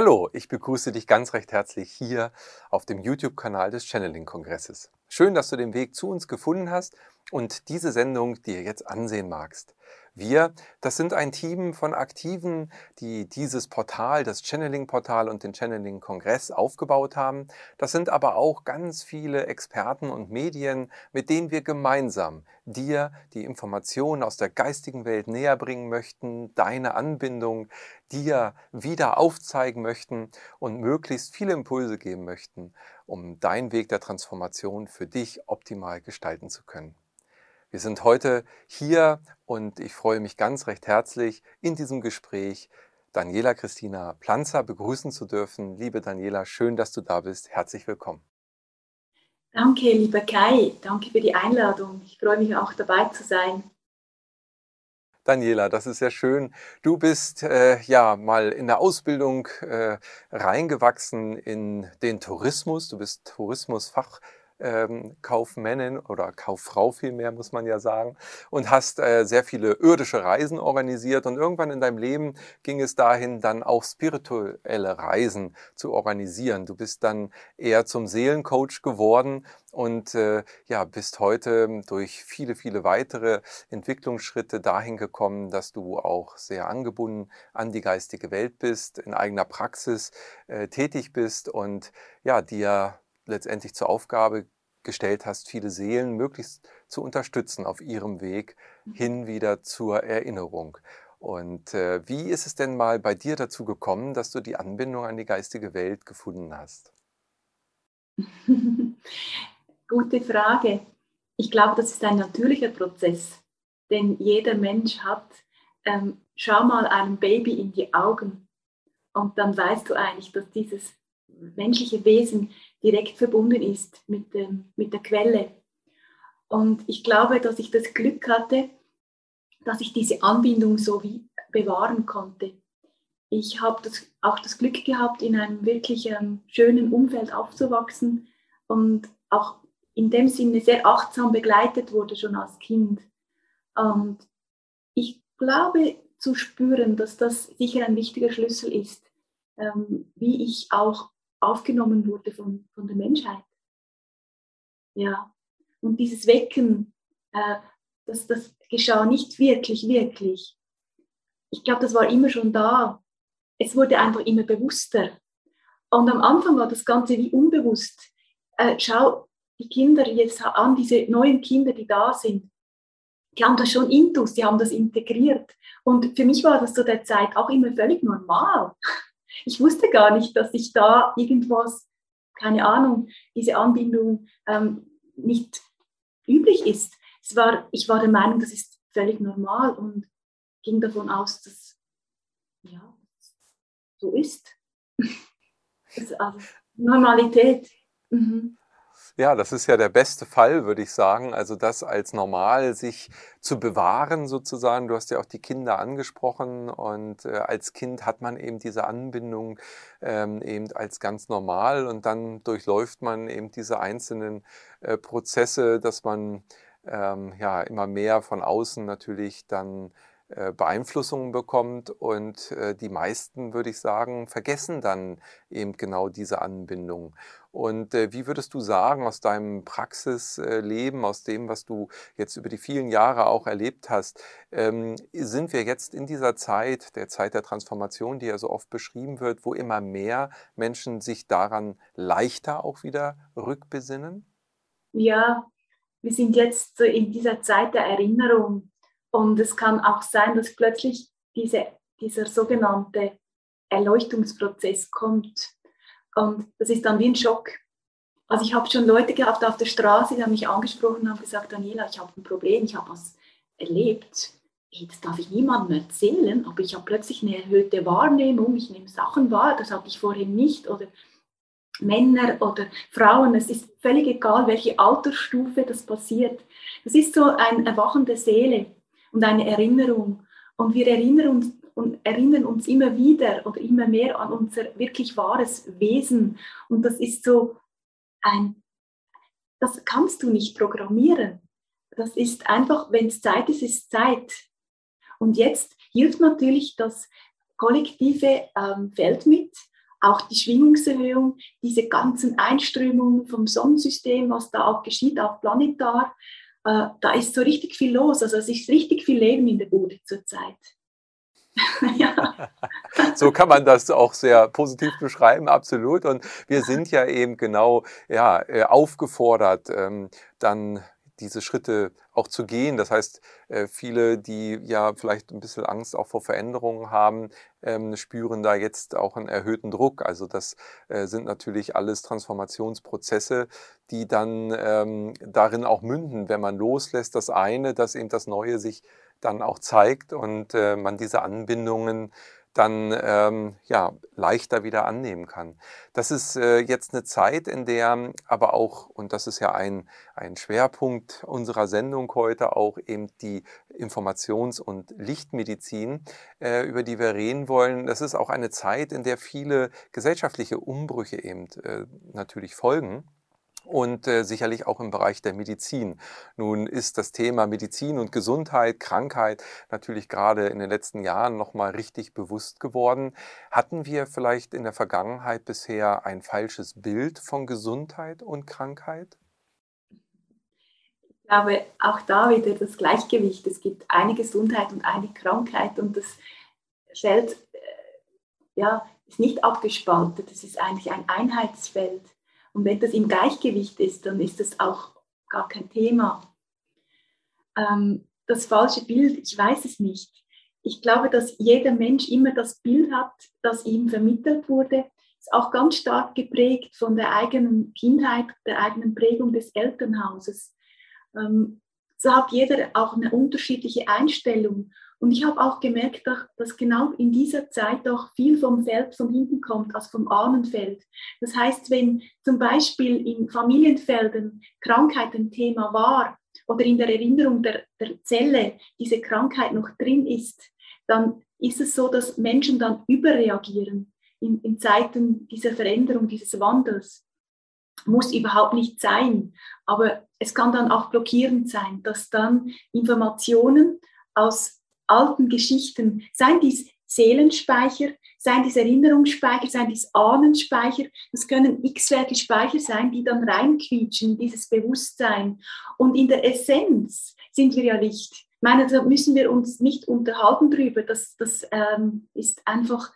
Hallo, ich begrüße dich ganz recht herzlich hier auf dem YouTube-Kanal des Channeling-Kongresses. Schön, dass du den Weg zu uns gefunden hast und diese Sendung dir jetzt ansehen magst. Wir, das sind ein Team von Aktiven, die dieses Portal, das Channeling-Portal und den Channeling-Kongress aufgebaut haben. Das sind aber auch ganz viele Experten und Medien, mit denen wir gemeinsam dir die Informationen aus der geistigen Welt näher bringen möchten, deine Anbindung dir wieder aufzeigen möchten und möglichst viele Impulse geben möchten, um deinen Weg der Transformation für dich optimal gestalten zu können. Wir sind heute hier und ich freue mich ganz recht herzlich in diesem Gespräch Daniela Christina Planzer begrüßen zu dürfen. Liebe Daniela, schön, dass du da bist. Herzlich willkommen. Danke, lieber Kai. Danke für die Einladung. Ich freue mich auch dabei zu sein. Daniela, das ist sehr schön. Du bist äh, ja mal in der Ausbildung äh, reingewachsen in den Tourismus. Du bist Tourismusfach ähm, Kaufmännin oder Kauffrau vielmehr, muss man ja sagen, und hast äh, sehr viele irdische Reisen organisiert. Und irgendwann in deinem Leben ging es dahin, dann auch spirituelle Reisen zu organisieren. Du bist dann eher zum Seelencoach geworden und äh, ja, bist heute durch viele, viele weitere Entwicklungsschritte dahin gekommen, dass du auch sehr angebunden an die geistige Welt bist, in eigener Praxis äh, tätig bist und ja, dir letztendlich zur Aufgabe gestellt hast, viele Seelen möglichst zu unterstützen auf ihrem Weg mhm. hin wieder zur Erinnerung. Und äh, wie ist es denn mal bei dir dazu gekommen, dass du die Anbindung an die geistige Welt gefunden hast? Gute Frage. Ich glaube, das ist ein natürlicher Prozess, denn jeder Mensch hat, ähm, schau mal einem Baby in die Augen und dann weißt du eigentlich, dass dieses menschliche Wesen direkt verbunden ist mit, dem, mit der Quelle. Und ich glaube, dass ich das Glück hatte, dass ich diese Anbindung so wie bewahren konnte. Ich habe das, auch das Glück gehabt, in einem wirklich ähm, schönen Umfeld aufzuwachsen und auch in dem Sinne sehr achtsam begleitet wurde schon als Kind. Und ich glaube zu spüren, dass das sicher ein wichtiger Schlüssel ist, ähm, wie ich auch aufgenommen wurde von, von der Menschheit. Ja, und dieses Wecken, äh, das, das geschah nicht wirklich, wirklich. Ich glaube, das war immer schon da. Es wurde einfach immer bewusster. Und am Anfang war das Ganze wie unbewusst. Äh, schau die Kinder jetzt an, diese neuen Kinder, die da sind. Die haben das schon intus, die haben das integriert. Und für mich war das zu der Zeit auch immer völlig normal ich wusste gar nicht, dass ich da irgendwas, keine Ahnung, diese Anbindung ähm, nicht üblich ist. Es war, ich war der Meinung, das ist völlig normal und ging davon aus, dass ja, so ist. das, also Normalität. Mhm. Ja, das ist ja der beste Fall, würde ich sagen. Also das als normal sich zu bewahren sozusagen. Du hast ja auch die Kinder angesprochen und äh, als Kind hat man eben diese Anbindung ähm, eben als ganz normal und dann durchläuft man eben diese einzelnen äh, Prozesse, dass man ähm, ja immer mehr von außen natürlich dann äh, Beeinflussungen bekommt und äh, die meisten, würde ich sagen, vergessen dann eben genau diese Anbindung. Und äh, wie würdest du sagen, aus deinem Praxisleben, aus dem, was du jetzt über die vielen Jahre auch erlebt hast, ähm, sind wir jetzt in dieser Zeit, der Zeit der Transformation, die ja so oft beschrieben wird, wo immer mehr Menschen sich daran leichter auch wieder rückbesinnen? Ja, wir sind jetzt in dieser Zeit der Erinnerung und es kann auch sein, dass plötzlich diese, dieser sogenannte Erleuchtungsprozess kommt. Und das ist dann wie ein Schock. Also ich habe schon Leute gehabt auf der Straße, die haben mich angesprochen und haben gesagt, Daniela, ich habe ein Problem, ich habe was erlebt. Das darf ich niemandem erzählen, aber ich habe plötzlich eine erhöhte Wahrnehmung, ich nehme Sachen wahr, das hatte ich vorhin nicht. Oder Männer oder Frauen, es ist völlig egal, welche Altersstufe das passiert. Das ist so ein Erwachen der Seele und eine Erinnerung. Und wir erinnern uns, und erinnern uns immer wieder oder immer mehr an unser wirklich wahres Wesen. Und das ist so ein, das kannst du nicht programmieren. Das ist einfach, wenn es Zeit ist, ist Zeit. Und jetzt hilft natürlich das kollektive ähm, Feld mit. auch die Schwingungserhöhung, diese ganzen Einströmungen vom Sonnensystem, was da auch geschieht, auch planetar, äh, da ist so richtig viel los. Also es ist richtig viel Leben in der Bude zurzeit. So kann man das auch sehr positiv beschreiben, absolut. Und wir sind ja eben genau ja, äh, aufgefordert, ähm, dann diese Schritte auch zu gehen. Das heißt, äh, viele, die ja vielleicht ein bisschen Angst auch vor Veränderungen haben, ähm, spüren da jetzt auch einen erhöhten Druck. Also das äh, sind natürlich alles Transformationsprozesse, die dann ähm, darin auch münden, wenn man loslässt, das eine, dass eben das Neue sich dann auch zeigt und äh, man diese Anbindungen dann ähm, ja, leichter wieder annehmen kann. Das ist äh, jetzt eine Zeit, in der aber auch, und das ist ja ein, ein Schwerpunkt unserer Sendung heute, auch eben die Informations- und Lichtmedizin, äh, über die wir reden wollen. Das ist auch eine Zeit, in der viele gesellschaftliche Umbrüche eben äh, natürlich folgen und äh, sicherlich auch im Bereich der Medizin. Nun ist das Thema Medizin und Gesundheit, Krankheit natürlich gerade in den letzten Jahren nochmal richtig bewusst geworden. Hatten wir vielleicht in der Vergangenheit bisher ein falsches Bild von Gesundheit und Krankheit? Ich glaube, auch da wieder das Gleichgewicht. Es gibt eine Gesundheit und eine Krankheit und das Feld äh, ja, ist nicht abgespaltet. Es ist eigentlich ein Einheitsfeld. Und wenn das im Gleichgewicht ist, dann ist das auch gar kein Thema. Ähm, das falsche Bild, ich weiß es nicht. Ich glaube, dass jeder Mensch immer das Bild hat, das ihm vermittelt wurde. Ist auch ganz stark geprägt von der eigenen Kindheit, der eigenen Prägung des Elternhauses. Ähm, so hat jeder auch eine unterschiedliche Einstellung. Und ich habe auch gemerkt, dass genau in dieser Zeit auch viel vom Feld von hinten kommt, als vom Ahnenfeld. Das heißt, wenn zum Beispiel in Familienfelden Krankheit ein Thema war oder in der Erinnerung der, der Zelle diese Krankheit noch drin ist, dann ist es so, dass Menschen dann überreagieren in, in Zeiten dieser Veränderung, dieses Wandels. Muss überhaupt nicht sein, aber es kann dann auch blockierend sein, dass dann Informationen aus alten Geschichten, seien dies Seelenspeicher, seien dies Erinnerungsspeicher, seien dies Ahnenspeicher, das können x-wertige Speicher sein, die dann reinquietschen in dieses Bewusstsein. Und in der Essenz sind wir ja Licht. Ich meine, da müssen wir uns nicht unterhalten drüber. Das, das ähm, ist einfach,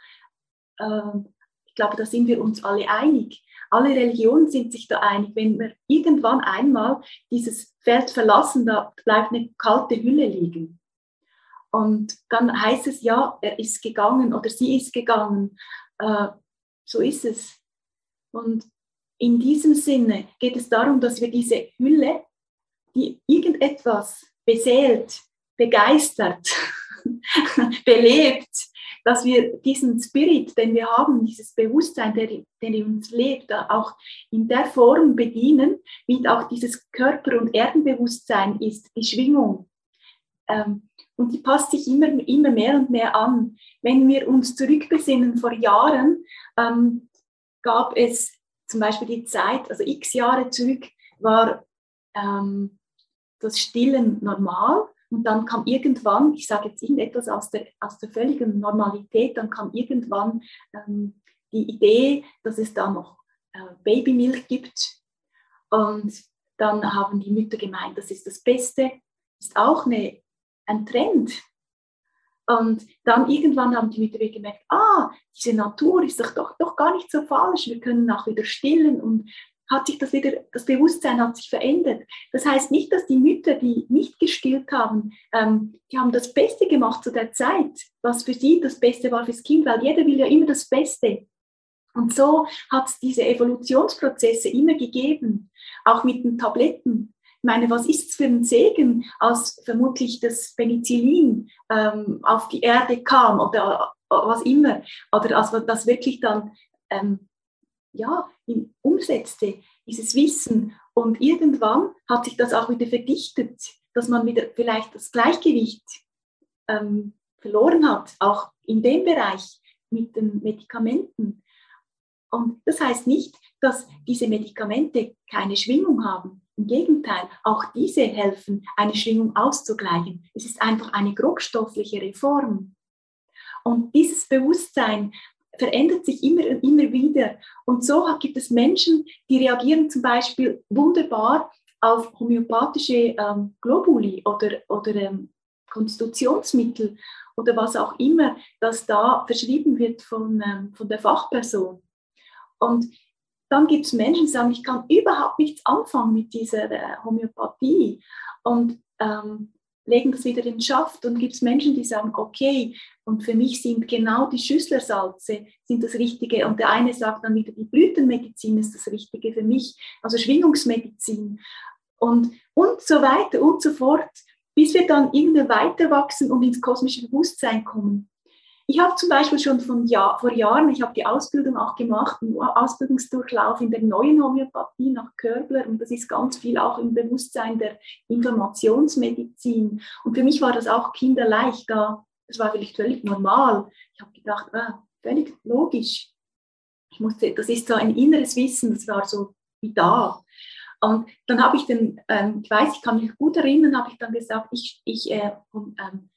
äh, ich glaube, da sind wir uns alle einig. Alle Religionen sind sich da einig. Wenn wir irgendwann einmal dieses Feld verlassen, da bleibt eine kalte Hülle liegen. Und dann heißt es, ja, er ist gegangen oder sie ist gegangen. Äh, so ist es. Und in diesem Sinne geht es darum, dass wir diese Hülle, die irgendetwas beseelt, begeistert, belebt, dass wir diesen Spirit, den wir haben, dieses Bewusstsein, der, der in uns lebt, auch in der Form bedienen, wie auch dieses Körper- und Erdenbewusstsein ist, die Schwingung. Ähm, und die passt sich immer, immer mehr und mehr an. Wenn wir uns zurückbesinnen, vor Jahren ähm, gab es zum Beispiel die Zeit, also x Jahre zurück, war ähm, das Stillen normal. Und dann kam irgendwann, ich sage jetzt irgendetwas aus der, aus der völligen Normalität, dann kam irgendwann ähm, die Idee, dass es da noch äh, Babymilch gibt. Und dann haben die Mütter gemeint, das ist das Beste. Ist auch eine ein Trend. Und dann irgendwann haben die Mütter gemerkt, ah, diese Natur ist doch, doch, doch gar nicht so falsch, wir können auch wieder stillen und hat sich das wieder, das Bewusstsein hat sich verändert. Das heißt nicht, dass die Mütter, die nicht gestillt haben, ähm, die haben das Beste gemacht zu der Zeit, was für sie das Beste war fürs Kind, weil jeder will ja immer das Beste. Und so hat es diese Evolutionsprozesse immer gegeben, auch mit den Tabletten. Ich meine, was ist es für ein Segen, als vermutlich das Penicillin ähm, auf die Erde kam oder äh, was immer, oder als man das wirklich dann ähm, ja, umsetzte, dieses Wissen. Und irgendwann hat sich das auch wieder verdichtet, dass man wieder vielleicht das Gleichgewicht ähm, verloren hat, auch in dem Bereich mit den Medikamenten. Und das heißt nicht, dass diese Medikamente keine Schwingung haben. Im Gegenteil, auch diese helfen, eine Schwingung auszugleichen. Es ist einfach eine grobstoffliche Reform. Und dieses Bewusstsein, verändert sich immer und immer wieder. Und so gibt es Menschen, die reagieren zum Beispiel wunderbar auf homöopathische ähm, Globuli oder, oder ähm, Konstitutionsmittel oder was auch immer, das da verschrieben wird von, ähm, von der Fachperson. Und dann gibt es Menschen, die sagen, ich kann überhaupt nichts anfangen mit dieser äh, Homöopathie und ähm, legen das wieder in den Schaft. Und gibt es Menschen, die sagen, okay, und für mich sind genau die Schüsslersalze sind das Richtige. Und der eine sagt dann wieder, die Blütenmedizin ist das Richtige für mich, also Schwingungsmedizin. Und, und so weiter und so fort bis wir dann irgendwie weiter wachsen und ins kosmische Bewusstsein kommen. Ich habe zum Beispiel schon von Jahr, vor Jahren, ich habe die Ausbildung auch gemacht, einen Ausbildungsdurchlauf in der neuen Homöopathie nach Körbler und das ist ganz viel auch im Bewusstsein der Informationsmedizin. Und für mich war das auch kinderleicht da. Das war vielleicht völlig normal. Ich habe gedacht, ah, völlig logisch. Ich musste, das ist so ein inneres Wissen, das war so wie da. Und dann habe ich den, ähm, ich weiß, ich kann mich gut erinnern, habe ich dann gesagt, ich, ich äh, ähm,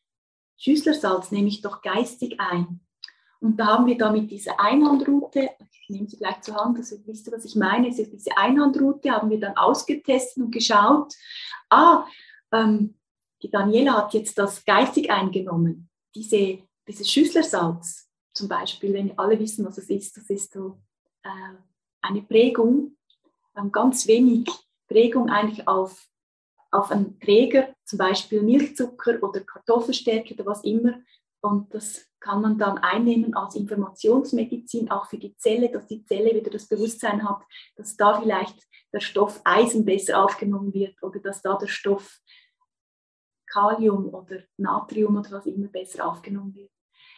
Schüsslersalz nehme ich doch geistig ein. Und da haben wir da mit dieser Einhandroute, ich nehme sie gleich zur Hand, also wisst ihr, was ich meine, also diese Einhandroute haben wir dann ausgetestet und geschaut, ah, ähm, die Daniela hat jetzt das geistig eingenommen, diese, dieses Schüsslersalz zum Beispiel, wenn alle wissen, was es ist, das ist so äh, eine Prägung ganz wenig Prägung eigentlich auf, auf einen Träger, zum Beispiel Milchzucker oder Kartoffelstärke oder was immer. Und das kann man dann einnehmen als Informationsmedizin, auch für die Zelle, dass die Zelle wieder das Bewusstsein hat, dass da vielleicht der Stoff Eisen besser aufgenommen wird oder dass da der Stoff Kalium oder Natrium oder was immer besser aufgenommen wird.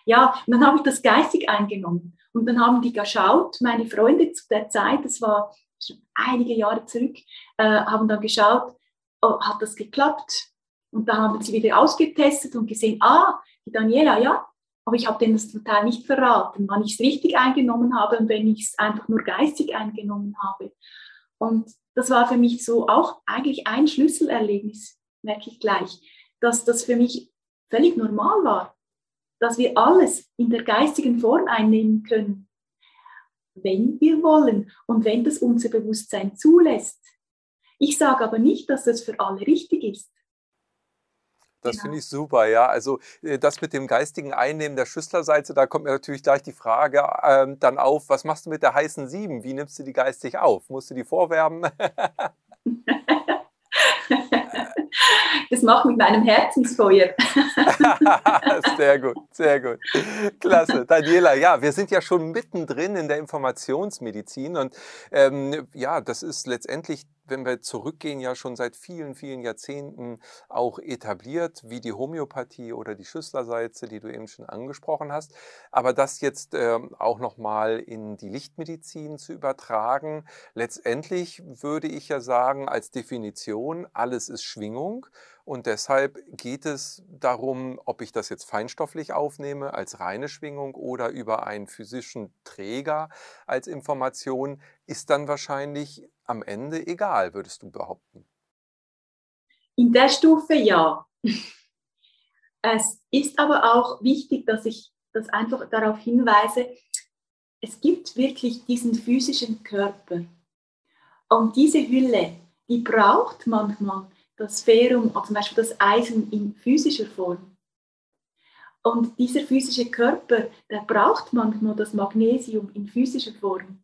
Ja, und dann habe ich das geistig eingenommen. Und dann haben die geschaut, meine Freunde zu der Zeit, das war schon einige Jahre zurück, äh, haben dann geschaut, oh, hat das geklappt? Und da haben sie wieder ausgetestet und gesehen, ah, die Daniela, ja, aber ich habe denen das Teil nicht verraten, wann ich es richtig eingenommen habe und wenn ich es einfach nur geistig eingenommen habe. Und das war für mich so auch eigentlich ein Schlüsselerlebnis, merke ich gleich, dass das für mich völlig normal war, dass wir alles in der geistigen Form einnehmen können wenn wir wollen und wenn das unser Bewusstsein zulässt. Ich sage aber nicht, dass das für alle richtig ist. Das genau. finde ich super, ja. Also äh, das mit dem geistigen Einnehmen der Schüsslersalze, da kommt mir natürlich gleich die Frage ähm, dann auf, was machst du mit der heißen Sieben? Wie nimmst du die geistig auf? Musst du die vorwärmen? das macht mit meinem Herzensfeuer. sehr gut, sehr gut. Klasse. Daniela, ja, wir sind ja schon mittendrin in der Informationsmedizin und ähm, ja, das ist letztendlich wenn wir zurückgehen, ja schon seit vielen, vielen Jahrzehnten auch etabliert, wie die Homöopathie oder die Schüsslersalze, die du eben schon angesprochen hast. Aber das jetzt äh, auch nochmal in die Lichtmedizin zu übertragen, letztendlich würde ich ja sagen, als Definition, alles ist Schwingung. Und deshalb geht es darum, ob ich das jetzt feinstofflich aufnehme als reine Schwingung oder über einen physischen Träger als Information, ist dann wahrscheinlich am Ende egal, würdest du behaupten? In der Stufe ja. Es ist aber auch wichtig, dass ich das einfach darauf hinweise, es gibt wirklich diesen physischen Körper. Und diese Hülle, die braucht manchmal das Ferrum, zum Beispiel das Eisen in physischer Form. Und dieser physische Körper, der braucht manchmal das Magnesium in physischer Form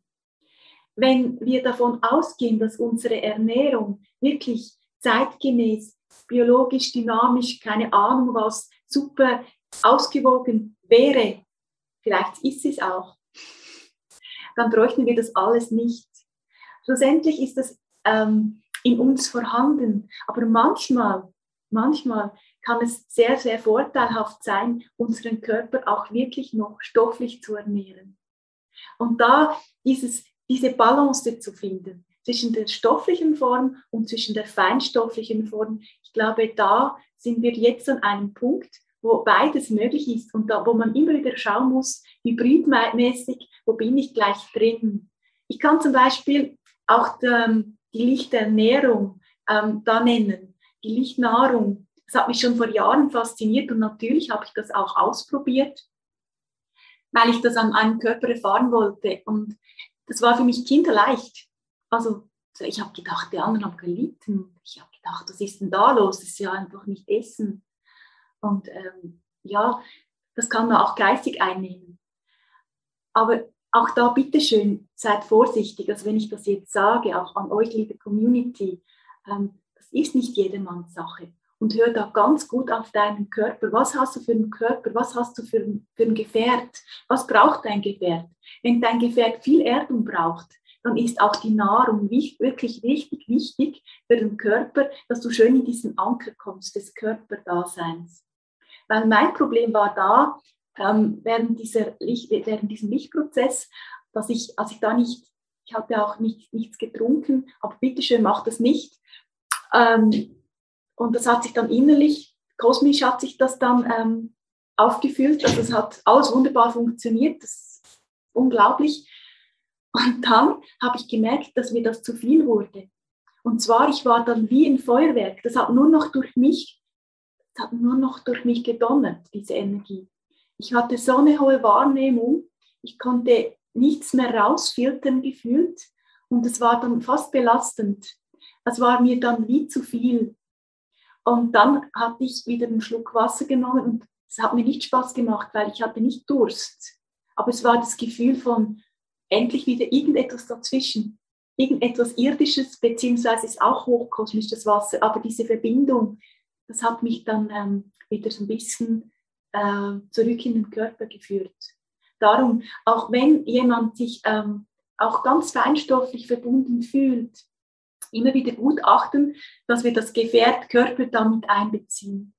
wenn wir davon ausgehen, dass unsere Ernährung wirklich zeitgemäß, biologisch, dynamisch, keine Ahnung was, super ausgewogen wäre, vielleicht ist es auch, dann bräuchten wir das alles nicht. Schlussendlich ist das ähm, in uns vorhanden, aber manchmal, manchmal kann es sehr, sehr vorteilhaft sein, unseren Körper auch wirklich noch stofflich zu ernähren. Und da dieses diese Balance zu finden zwischen der stofflichen Form und zwischen der feinstofflichen Form. Ich glaube, da sind wir jetzt an einem Punkt, wo beides möglich ist und da, wo man immer wieder schauen muss, hybridmäßig, wo bin ich gleich drin. Ich kann zum Beispiel auch die, die Lichternährung ähm, da nennen, die Lichtnahrung. Das hat mich schon vor Jahren fasziniert und natürlich habe ich das auch ausprobiert. weil ich das an einem Körper erfahren wollte. Und das war für mich kinderleicht. Also ich habe gedacht, die anderen haben gelitten. Ich habe gedacht, was ist denn da los? Das ist ja einfach nicht Essen. Und ähm, ja, das kann man auch geistig einnehmen. Aber auch da bitteschön, seid vorsichtig. Also wenn ich das jetzt sage, auch an euch, liebe Community, ähm, das ist nicht jedermanns Sache. Und hör da ganz gut auf deinen Körper. Was hast du für einen Körper? Was hast du für, für ein Gefährt? Was braucht dein Gefährt? Wenn dein Gefährt viel Erdung braucht, dann ist auch die Nahrung wirklich richtig wichtig für den Körper, dass du schön in diesen Anker kommst des Körperdaseins. Weil mein Problem war da, ähm, während, dieser Licht, während diesem Lichtprozess, dass ich, als ich da nicht, ich hatte auch nicht, nichts getrunken, aber bitteschön, mach das nicht. Ähm, und das hat sich dann innerlich, kosmisch hat sich das dann ähm, aufgefüllt. Also es hat alles wunderbar funktioniert, das ist unglaublich. Und dann habe ich gemerkt, dass mir das zu viel wurde. Und zwar, ich war dann wie ein Feuerwerk. Das hat nur noch durch mich, das hat nur noch durch mich gedonnert, diese Energie. Ich hatte so eine hohe Wahrnehmung, ich konnte nichts mehr rausfiltern gefühlt und es war dann fast belastend. Es war mir dann wie zu viel. Und dann hatte ich wieder einen Schluck Wasser genommen und es hat mir nicht Spaß gemacht, weil ich hatte nicht Durst. Aber es war das Gefühl von endlich wieder irgendetwas dazwischen. Irgendetwas Irdisches, beziehungsweise ist auch hochkosmisches Wasser. Aber diese Verbindung, das hat mich dann ähm, wieder so ein bisschen äh, zurück in den Körper geführt. Darum, auch wenn jemand sich ähm, auch ganz feinstofflich verbunden fühlt, immer wieder gut achten, dass wir das Gefährt Körper damit einbeziehen.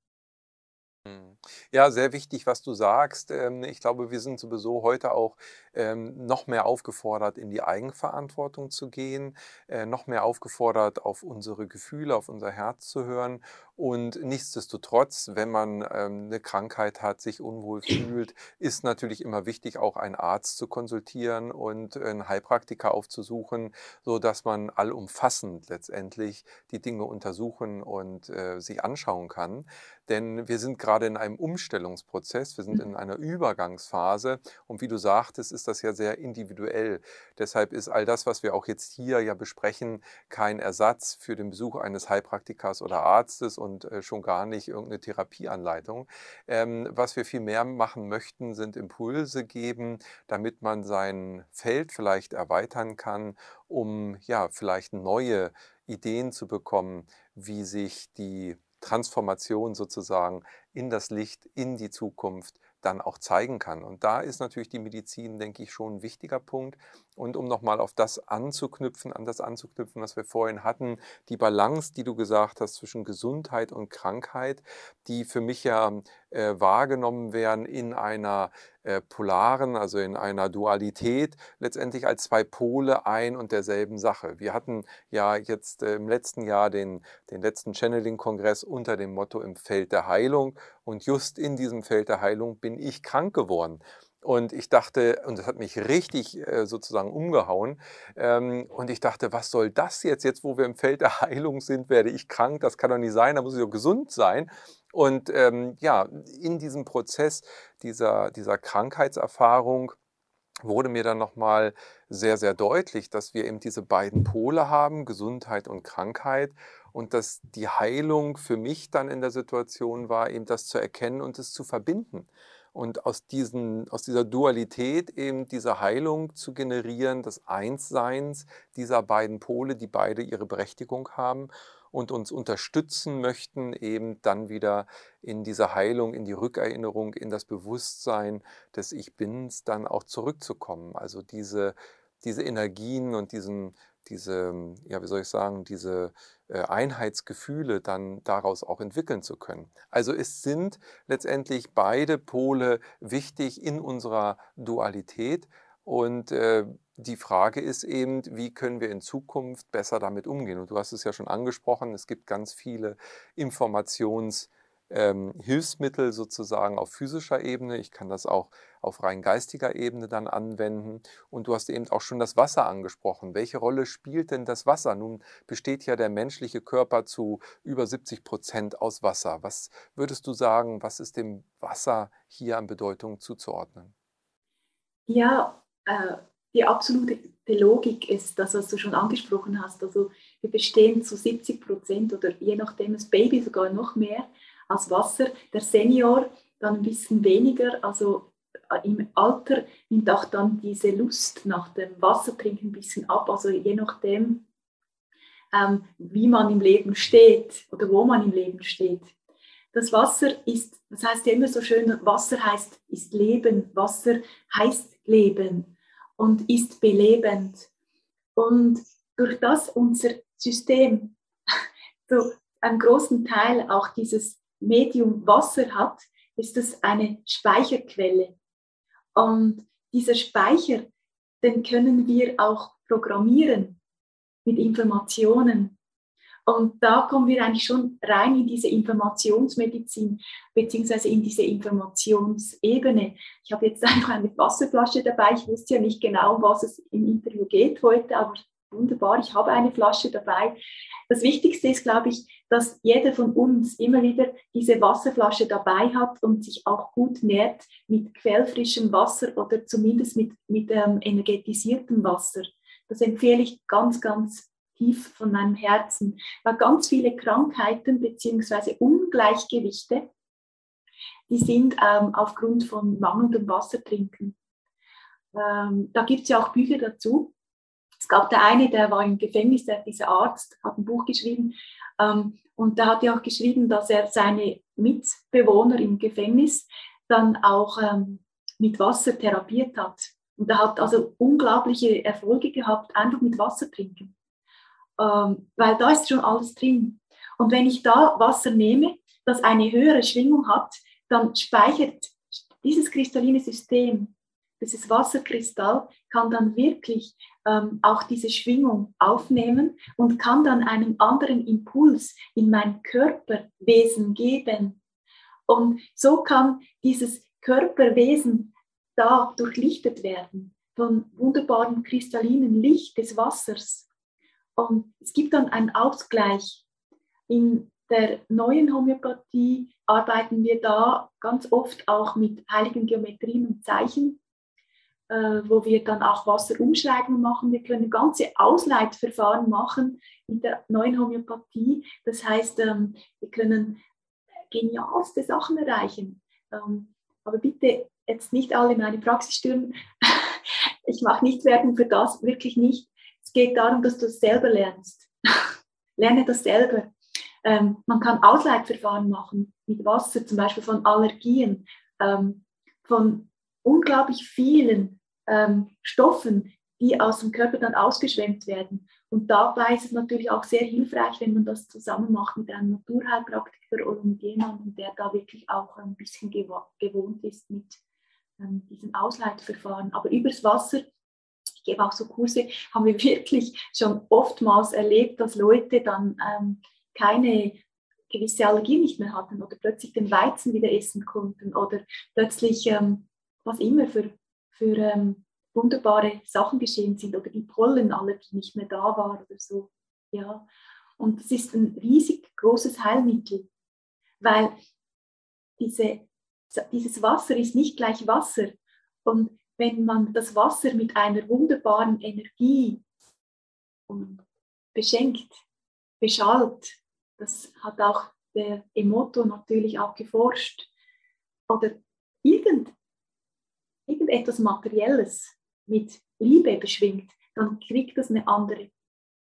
Hm. Ja, sehr wichtig, was du sagst. Ähm, ich glaube, wir sind sowieso heute auch ähm, noch mehr aufgefordert, in die Eigenverantwortung zu gehen, äh, noch mehr aufgefordert, auf unsere Gefühle, auf unser Herz zu hören. Und nichtsdestotrotz, wenn man ähm, eine Krankheit hat, sich unwohl fühlt, ist natürlich immer wichtig, auch einen Arzt zu konsultieren und einen Heilpraktiker aufzusuchen, so dass man allumfassend letztendlich die Dinge untersuchen und äh, sich anschauen kann. Denn wir sind gerade in einem Umstellungsprozess, wir sind mhm. in einer Übergangsphase und wie du sagtest, ist das ja sehr individuell. Deshalb ist all das, was wir auch jetzt hier ja besprechen, kein Ersatz für den Besuch eines Heilpraktikers oder Arztes und äh, schon gar nicht irgendeine Therapieanleitung. Ähm, was wir viel mehr machen möchten, sind Impulse geben, damit man sein Feld vielleicht erweitern kann, um ja vielleicht neue Ideen zu bekommen, wie sich die Transformation sozusagen in das Licht, in die Zukunft dann auch zeigen kann. Und da ist natürlich die Medizin, denke ich, schon ein wichtiger Punkt. Und um nochmal auf das anzuknüpfen, an das anzuknüpfen, was wir vorhin hatten, die Balance, die du gesagt hast zwischen Gesundheit und Krankheit, die für mich ja äh, wahrgenommen werden in einer äh, polaren, also in einer Dualität, letztendlich als zwei Pole ein und derselben Sache. Wir hatten ja jetzt äh, im letzten Jahr den, den letzten Channeling-Kongress unter dem Motto im Feld der Heilung und just in diesem Feld der Heilung bin ich krank geworden. Und ich dachte, und das hat mich richtig äh, sozusagen umgehauen. Ähm, und ich dachte, was soll das jetzt? Jetzt, wo wir im Feld der Heilung sind, werde ich krank. Das kann doch nicht sein. Da muss ich doch gesund sein. Und ähm, ja, in diesem Prozess dieser, dieser Krankheitserfahrung wurde mir dann nochmal sehr, sehr deutlich, dass wir eben diese beiden Pole haben, Gesundheit und Krankheit. Und dass die Heilung für mich dann in der Situation war, eben das zu erkennen und es zu verbinden. Und aus, diesen, aus dieser Dualität eben diese Heilung zu generieren, des Einsseins dieser beiden Pole, die beide ihre Berechtigung haben und uns unterstützen möchten, eben dann wieder in diese Heilung, in die Rückerinnerung, in das Bewusstsein des Ich Bins dann auch zurückzukommen. Also diese, diese Energien und diesen, diese, ja, wie soll ich sagen, diese äh, Einheitsgefühle dann daraus auch entwickeln zu können. Also es sind letztendlich beide Pole wichtig in unserer Dualität und äh, die Frage ist eben, wie können wir in Zukunft besser damit umgehen? Und du hast es ja schon angesprochen, es gibt ganz viele Informationshilfsmittel ähm, sozusagen auf physischer Ebene. Ich kann das auch auf rein geistiger Ebene dann anwenden. Und du hast eben auch schon das Wasser angesprochen. Welche Rolle spielt denn das Wasser? Nun besteht ja der menschliche Körper zu über 70 Prozent aus Wasser. Was würdest du sagen, was ist dem Wasser hier an Bedeutung zuzuordnen? Ja, äh, die absolute Logik ist das, was du schon angesprochen hast. Also wir bestehen zu 70 Prozent oder je nachdem das Baby sogar noch mehr aus Wasser. Der Senior dann ein bisschen weniger. Also äh, im Alter nimmt auch dann diese Lust nach dem Wassertrinken ein bisschen ab. Also je nachdem, ähm, wie man im Leben steht oder wo man im Leben steht. Das Wasser ist, das heißt ja immer so schön, Wasser heißt, ist Leben, Wasser heißt Leben und ist belebend. Und durch das unser System so einen großen Teil auch dieses Medium Wasser hat, ist es eine Speicherquelle. Und dieser Speicher, den können wir auch programmieren mit Informationen. Und da kommen wir eigentlich schon rein in diese Informationsmedizin, beziehungsweise in diese Informationsebene. Ich habe jetzt einfach eine Wasserflasche dabei. Ich wusste ja nicht genau, was es im Interview geht heute, aber wunderbar, ich habe eine Flasche dabei. Das Wichtigste ist, glaube ich, dass jeder von uns immer wieder diese Wasserflasche dabei hat und sich auch gut nährt mit quellfrischem Wasser oder zumindest mit, mit ähm, energetisiertem Wasser. Das empfehle ich ganz, ganz tief von meinem Herzen, weil ganz viele Krankheiten bzw. Ungleichgewichte, die sind ähm, aufgrund von mangelndem Wassertrinken. Ähm, da gibt es ja auch Bücher dazu. Es gab der eine, der war im Gefängnis, der, dieser Arzt, hat ein Buch geschrieben ähm, und da hat er auch geschrieben, dass er seine Mitbewohner im Gefängnis dann auch ähm, mit Wasser therapiert hat. Und er hat also unglaubliche Erfolge gehabt, einfach mit Wasser trinken. Ähm, weil da ist schon alles drin. Und wenn ich da Wasser nehme, das eine höhere Schwingung hat, dann speichert dieses kristalline System, dieses Wasserkristall, kann dann wirklich ähm, auch diese Schwingung aufnehmen und kann dann einen anderen Impuls in mein Körperwesen geben. Und so kann dieses Körperwesen da durchlichtet werden von wunderbaren kristallinen Licht des Wassers. Und es gibt dann einen Ausgleich. In der neuen Homöopathie arbeiten wir da ganz oft auch mit heiligen Geometrien und Zeichen wo wir dann auch Wasserumschreibungen machen. Wir können ganze Ausleitverfahren machen mit der neuen Homöopathie. Das heißt, ähm, wir können genialste Sachen erreichen. Ähm, aber bitte jetzt nicht alle meine Praxis stürmen. ich mache nicht Werbung für das, wirklich nicht. Es geht darum, dass du es selber lernst. Lerne das selber. Ähm, man kann Ausleitverfahren machen mit Wasser, zum Beispiel von Allergien, von unglaublich vielen ähm, Stoffen, die aus dem Körper dann ausgeschwemmt werden. Und dabei ist es natürlich auch sehr hilfreich, wenn man das zusammen macht mit einem Naturheilpraktiker oder mit jemandem, der da wirklich auch ein bisschen gewohnt ist mit ähm, diesen Ausleitverfahren. Aber übers Wasser, ich gebe auch so Kurse, haben wir wirklich schon oftmals erlebt, dass Leute dann ähm, keine gewisse Allergie nicht mehr hatten oder plötzlich den Weizen wieder essen konnten oder plötzlich ähm, was immer für, für ähm, wunderbare Sachen geschehen sind oder die Pollenallergie nicht mehr da war oder so. Ja. Und es ist ein riesig großes Heilmittel, weil diese, dieses Wasser ist nicht gleich Wasser. Und wenn man das Wasser mit einer wunderbaren Energie beschenkt, beschallt, das hat auch der Emoto natürlich auch geforscht, oder irgend irgendetwas Materielles mit Liebe beschwingt, dann kriegt das eine andere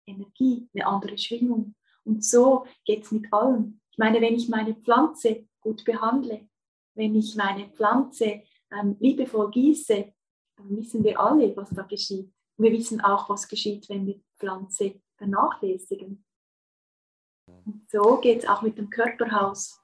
Energie, eine andere Schwingung. Und so geht es mit allem. Ich meine, wenn ich meine Pflanze gut behandle, wenn ich meine Pflanze ähm, liebevoll gieße, dann wissen wir alle, was da geschieht. wir wissen auch, was geschieht, wenn wir die Pflanze vernachlässigen. Und so geht es auch mit dem Körperhaus.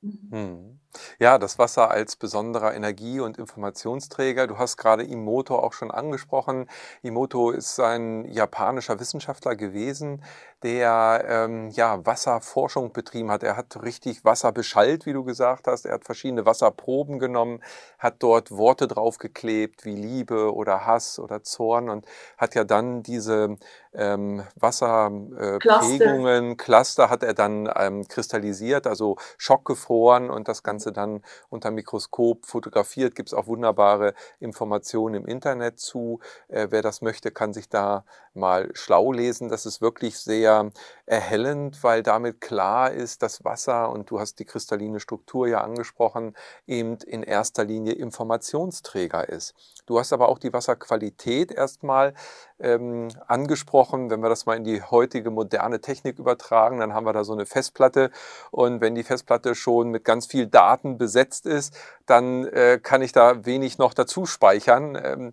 Mhm. Hm. Ja, das Wasser als besonderer Energie- und Informationsträger. Du hast gerade Imoto auch schon angesprochen. Imoto ist ein japanischer Wissenschaftler gewesen, der ähm, ja, Wasserforschung betrieben hat. Er hat richtig Wasser beschallt, wie du gesagt hast. Er hat verschiedene Wasserproben genommen, hat dort Worte draufgeklebt wie Liebe oder Hass oder Zorn und hat ja dann diese ähm, Wasserprägungen, äh, Cluster. Cluster hat er dann ähm, kristallisiert, also schockgefroren und das Ganze Ganze dann unter Mikroskop fotografiert. Gibt es auch wunderbare Informationen im Internet zu. Äh, wer das möchte, kann sich da mal schlau lesen. Das ist wirklich sehr erhellend, weil damit klar ist, dass Wasser, und du hast die kristalline Struktur ja angesprochen, eben in erster Linie Informationsträger ist. Du hast aber auch die Wasserqualität erstmal ähm, angesprochen. Wenn wir das mal in die heutige moderne Technik übertragen, dann haben wir da so eine Festplatte und wenn die Festplatte schon mit ganz viel Daten besetzt ist, dann äh, kann ich da wenig noch dazu speichern. Ähm,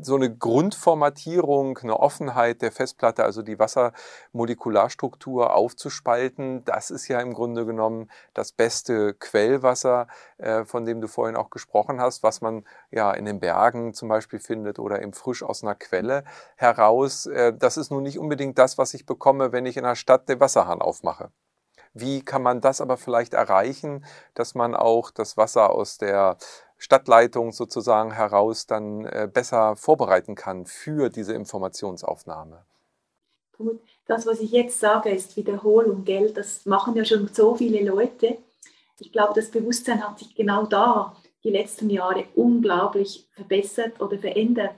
so eine Grundformatierung, eine Offenheit der Festplatte, also die Wassermolekularstruktur aufzuspalten, das ist ja im Grunde genommen das beste Quellwasser, äh, von dem du vorhin auch gesprochen hast, was man ja in den Bergen zum Beispiel findet oder im frisch aus einer Quelle heraus. Äh, das ist nun nicht unbedingt das, was ich bekomme, wenn ich in einer Stadt den Wasserhahn aufmache. Wie kann man das aber vielleicht erreichen, dass man auch das Wasser aus der Stadtleitung sozusagen heraus dann äh, besser vorbereiten kann für diese Informationsaufnahme? Gut, das, was ich jetzt sage, ist Wiederholung, gell? Das machen ja schon so viele Leute. Ich glaube, das Bewusstsein hat sich genau da die letzten Jahre unglaublich verbessert oder verändert.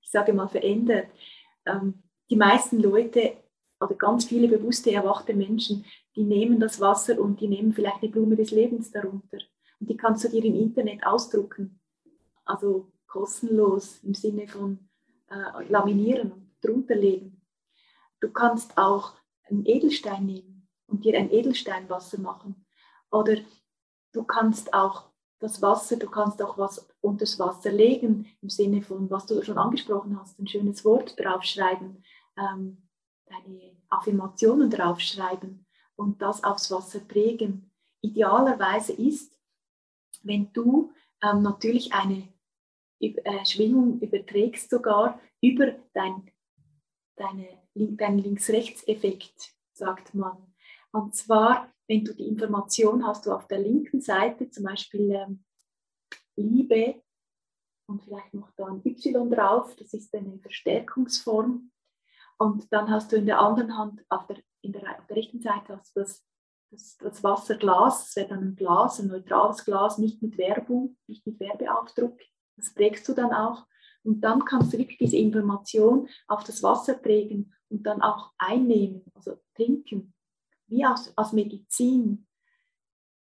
Ich sage mal verändert. Ähm, die meisten Leute oder ganz viele bewusste, erwachte Menschen, die nehmen das Wasser und die nehmen vielleicht eine Blume des Lebens darunter. Und die kannst du dir im Internet ausdrucken. Also kostenlos im Sinne von äh, laminieren und drunter legen. Du kannst auch einen Edelstein nehmen und dir ein Edelsteinwasser machen. Oder du kannst auch das Wasser, du kannst auch was unter das Wasser legen, im Sinne von, was du schon angesprochen hast, ein schönes Wort draufschreiben, ähm, deine Affirmationen draufschreiben und das aufs Wasser prägen. Idealerweise ist, wenn du ähm, natürlich eine äh, Schwingung überträgst, sogar über dein, deine, deinen Links-Rechts-Effekt, sagt man. Und zwar, wenn du die Information hast, du auf der linken Seite zum Beispiel ähm, Liebe und vielleicht noch da ein Y drauf, das ist eine Verstärkungsform. Und dann hast du in der anderen Hand, auf der, in der, auf der rechten Seite hast du das, das, das Wasserglas, das wäre dann ein Glas, ein neutrales Glas, nicht mit Werbung, nicht mit Werbeaufdruck. Das prägst du dann auch. Und dann kannst du wirklich diese Information auf das Wasser prägen und dann auch einnehmen, also trinken wie aus, aus Medizin.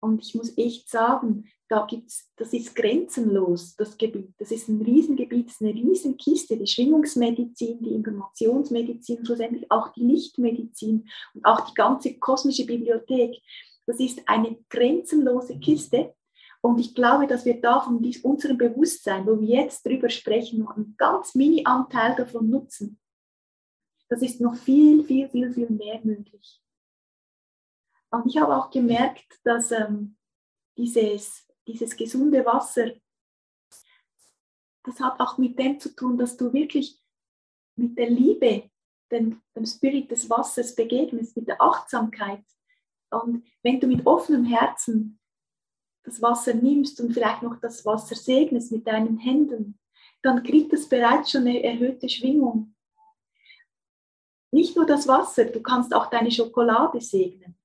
Und ich muss echt sagen, da gibt's, das ist grenzenlos, das Gebiet. Das ist ein Riesengebiet, das ist eine Riesenkiste, die Schwingungsmedizin, die Informationsmedizin, schlussendlich auch die Lichtmedizin und auch die ganze kosmische Bibliothek. Das ist eine grenzenlose Kiste. Und ich glaube, dass wir da von unserem Bewusstsein, wo wir jetzt drüber sprechen, noch einen ganz Mini-Anteil davon nutzen. Das ist noch viel, viel, viel, viel mehr möglich. Und ich habe auch gemerkt, dass ähm, dieses, dieses gesunde Wasser, das hat auch mit dem zu tun, dass du wirklich mit der Liebe, dem, dem Spirit des Wassers begegnest, mit der Achtsamkeit. Und wenn du mit offenem Herzen das Wasser nimmst und vielleicht noch das Wasser segnest mit deinen Händen, dann kriegt es bereits schon eine erhöhte Schwingung. Nicht nur das Wasser, du kannst auch deine Schokolade segnen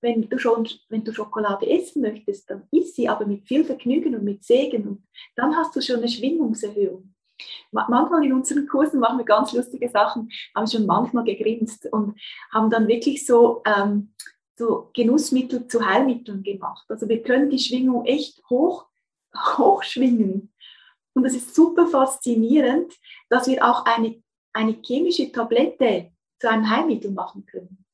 wenn du schon, wenn du Schokolade essen möchtest, dann isst sie aber mit viel Vergnügen und mit Segen und dann hast du schon eine Schwingungserhöhung. Manchmal in unseren Kursen machen wir ganz lustige Sachen, haben schon manchmal gegrinst und haben dann wirklich so, ähm, so Genussmittel zu Heilmitteln gemacht. Also wir können die Schwingung echt hoch, hoch schwingen. Und es ist super faszinierend, dass wir auch eine, eine chemische Tablette zu einem Heilmittel machen können.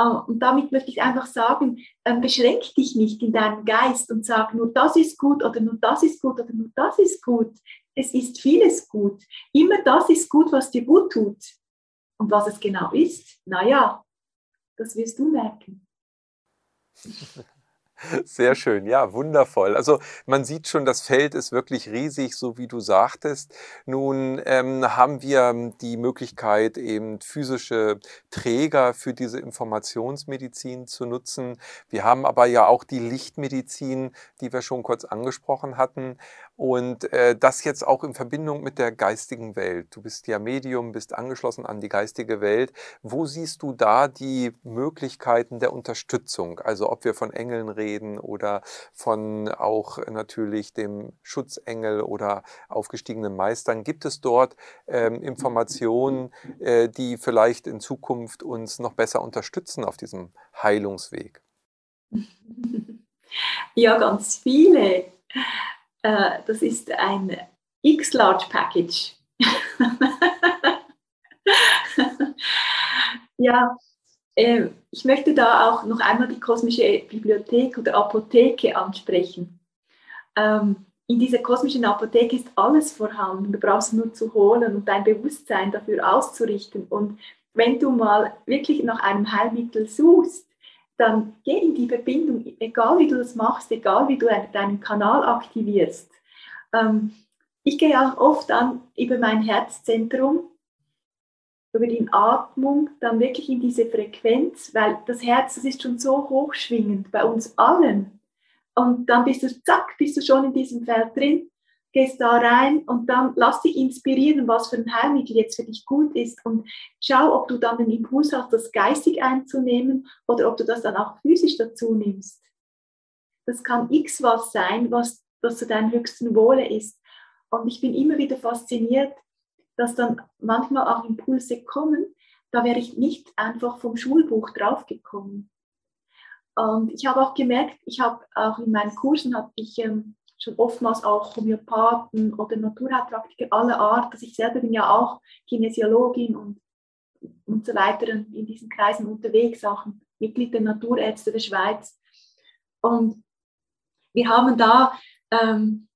Ah, und damit möchte ich einfach sagen, ähm, beschränk dich nicht in deinem Geist und sag nur das ist gut oder nur das ist gut oder nur das ist gut. Es ist vieles gut. Immer das ist gut, was dir gut tut. Und was es genau ist, naja, das wirst du merken. Sehr schön, ja, wundervoll. Also man sieht schon, das Feld ist wirklich riesig, so wie du sagtest. Nun ähm, haben wir die Möglichkeit, eben physische Träger für diese Informationsmedizin zu nutzen. Wir haben aber ja auch die Lichtmedizin, die wir schon kurz angesprochen hatten. Und äh, das jetzt auch in Verbindung mit der geistigen Welt. Du bist ja Medium, bist angeschlossen an die geistige Welt. Wo siehst du da die Möglichkeiten der Unterstützung? Also ob wir von Engeln reden, reden oder von auch natürlich dem Schutzengel oder aufgestiegenen Meistern. Gibt es dort ähm, Informationen, äh, die vielleicht in Zukunft uns noch besser unterstützen auf diesem Heilungsweg? Ja, ganz viele. Äh, das ist ein X-Large Package. ja, ich möchte da auch noch einmal die kosmische Bibliothek oder Apotheke ansprechen. Ähm, in dieser kosmischen Apotheke ist alles vorhanden. Du brauchst nur zu holen und dein Bewusstsein dafür auszurichten. Und wenn du mal wirklich nach einem Heilmittel suchst, dann geh in die Verbindung, egal wie du das machst, egal wie du deinen Kanal aktivierst. Ähm, ich gehe auch oft an über mein Herzzentrum, über die Atmung, dann wirklich in diese Frequenz, weil das Herz, das ist schon so hochschwingend bei uns allen. Und dann bist du, zack, bist du schon in diesem Feld drin gehst da rein und dann lass dich inspirieren, was für ein Heilmittel jetzt für dich gut ist und schau, ob du dann den Impuls hast, das geistig einzunehmen oder ob du das dann auch physisch dazu nimmst. Das kann x was sein, was, was zu deinem höchsten Wohle ist. Und ich bin immer wieder fasziniert, dass dann manchmal auch Impulse kommen, da wäre ich nicht einfach vom Schulbuch draufgekommen. Und ich habe auch gemerkt, ich habe auch in meinen Kursen habe ich ähm, schon oftmals auch Homöopathen oder Naturheilpraktiker aller Art. Also ich selber bin ja auch Kinesiologin und, und so weiter in diesen Kreisen unterwegs, auch Mitglied der Naturärzte der Schweiz. Und wir haben da ähm,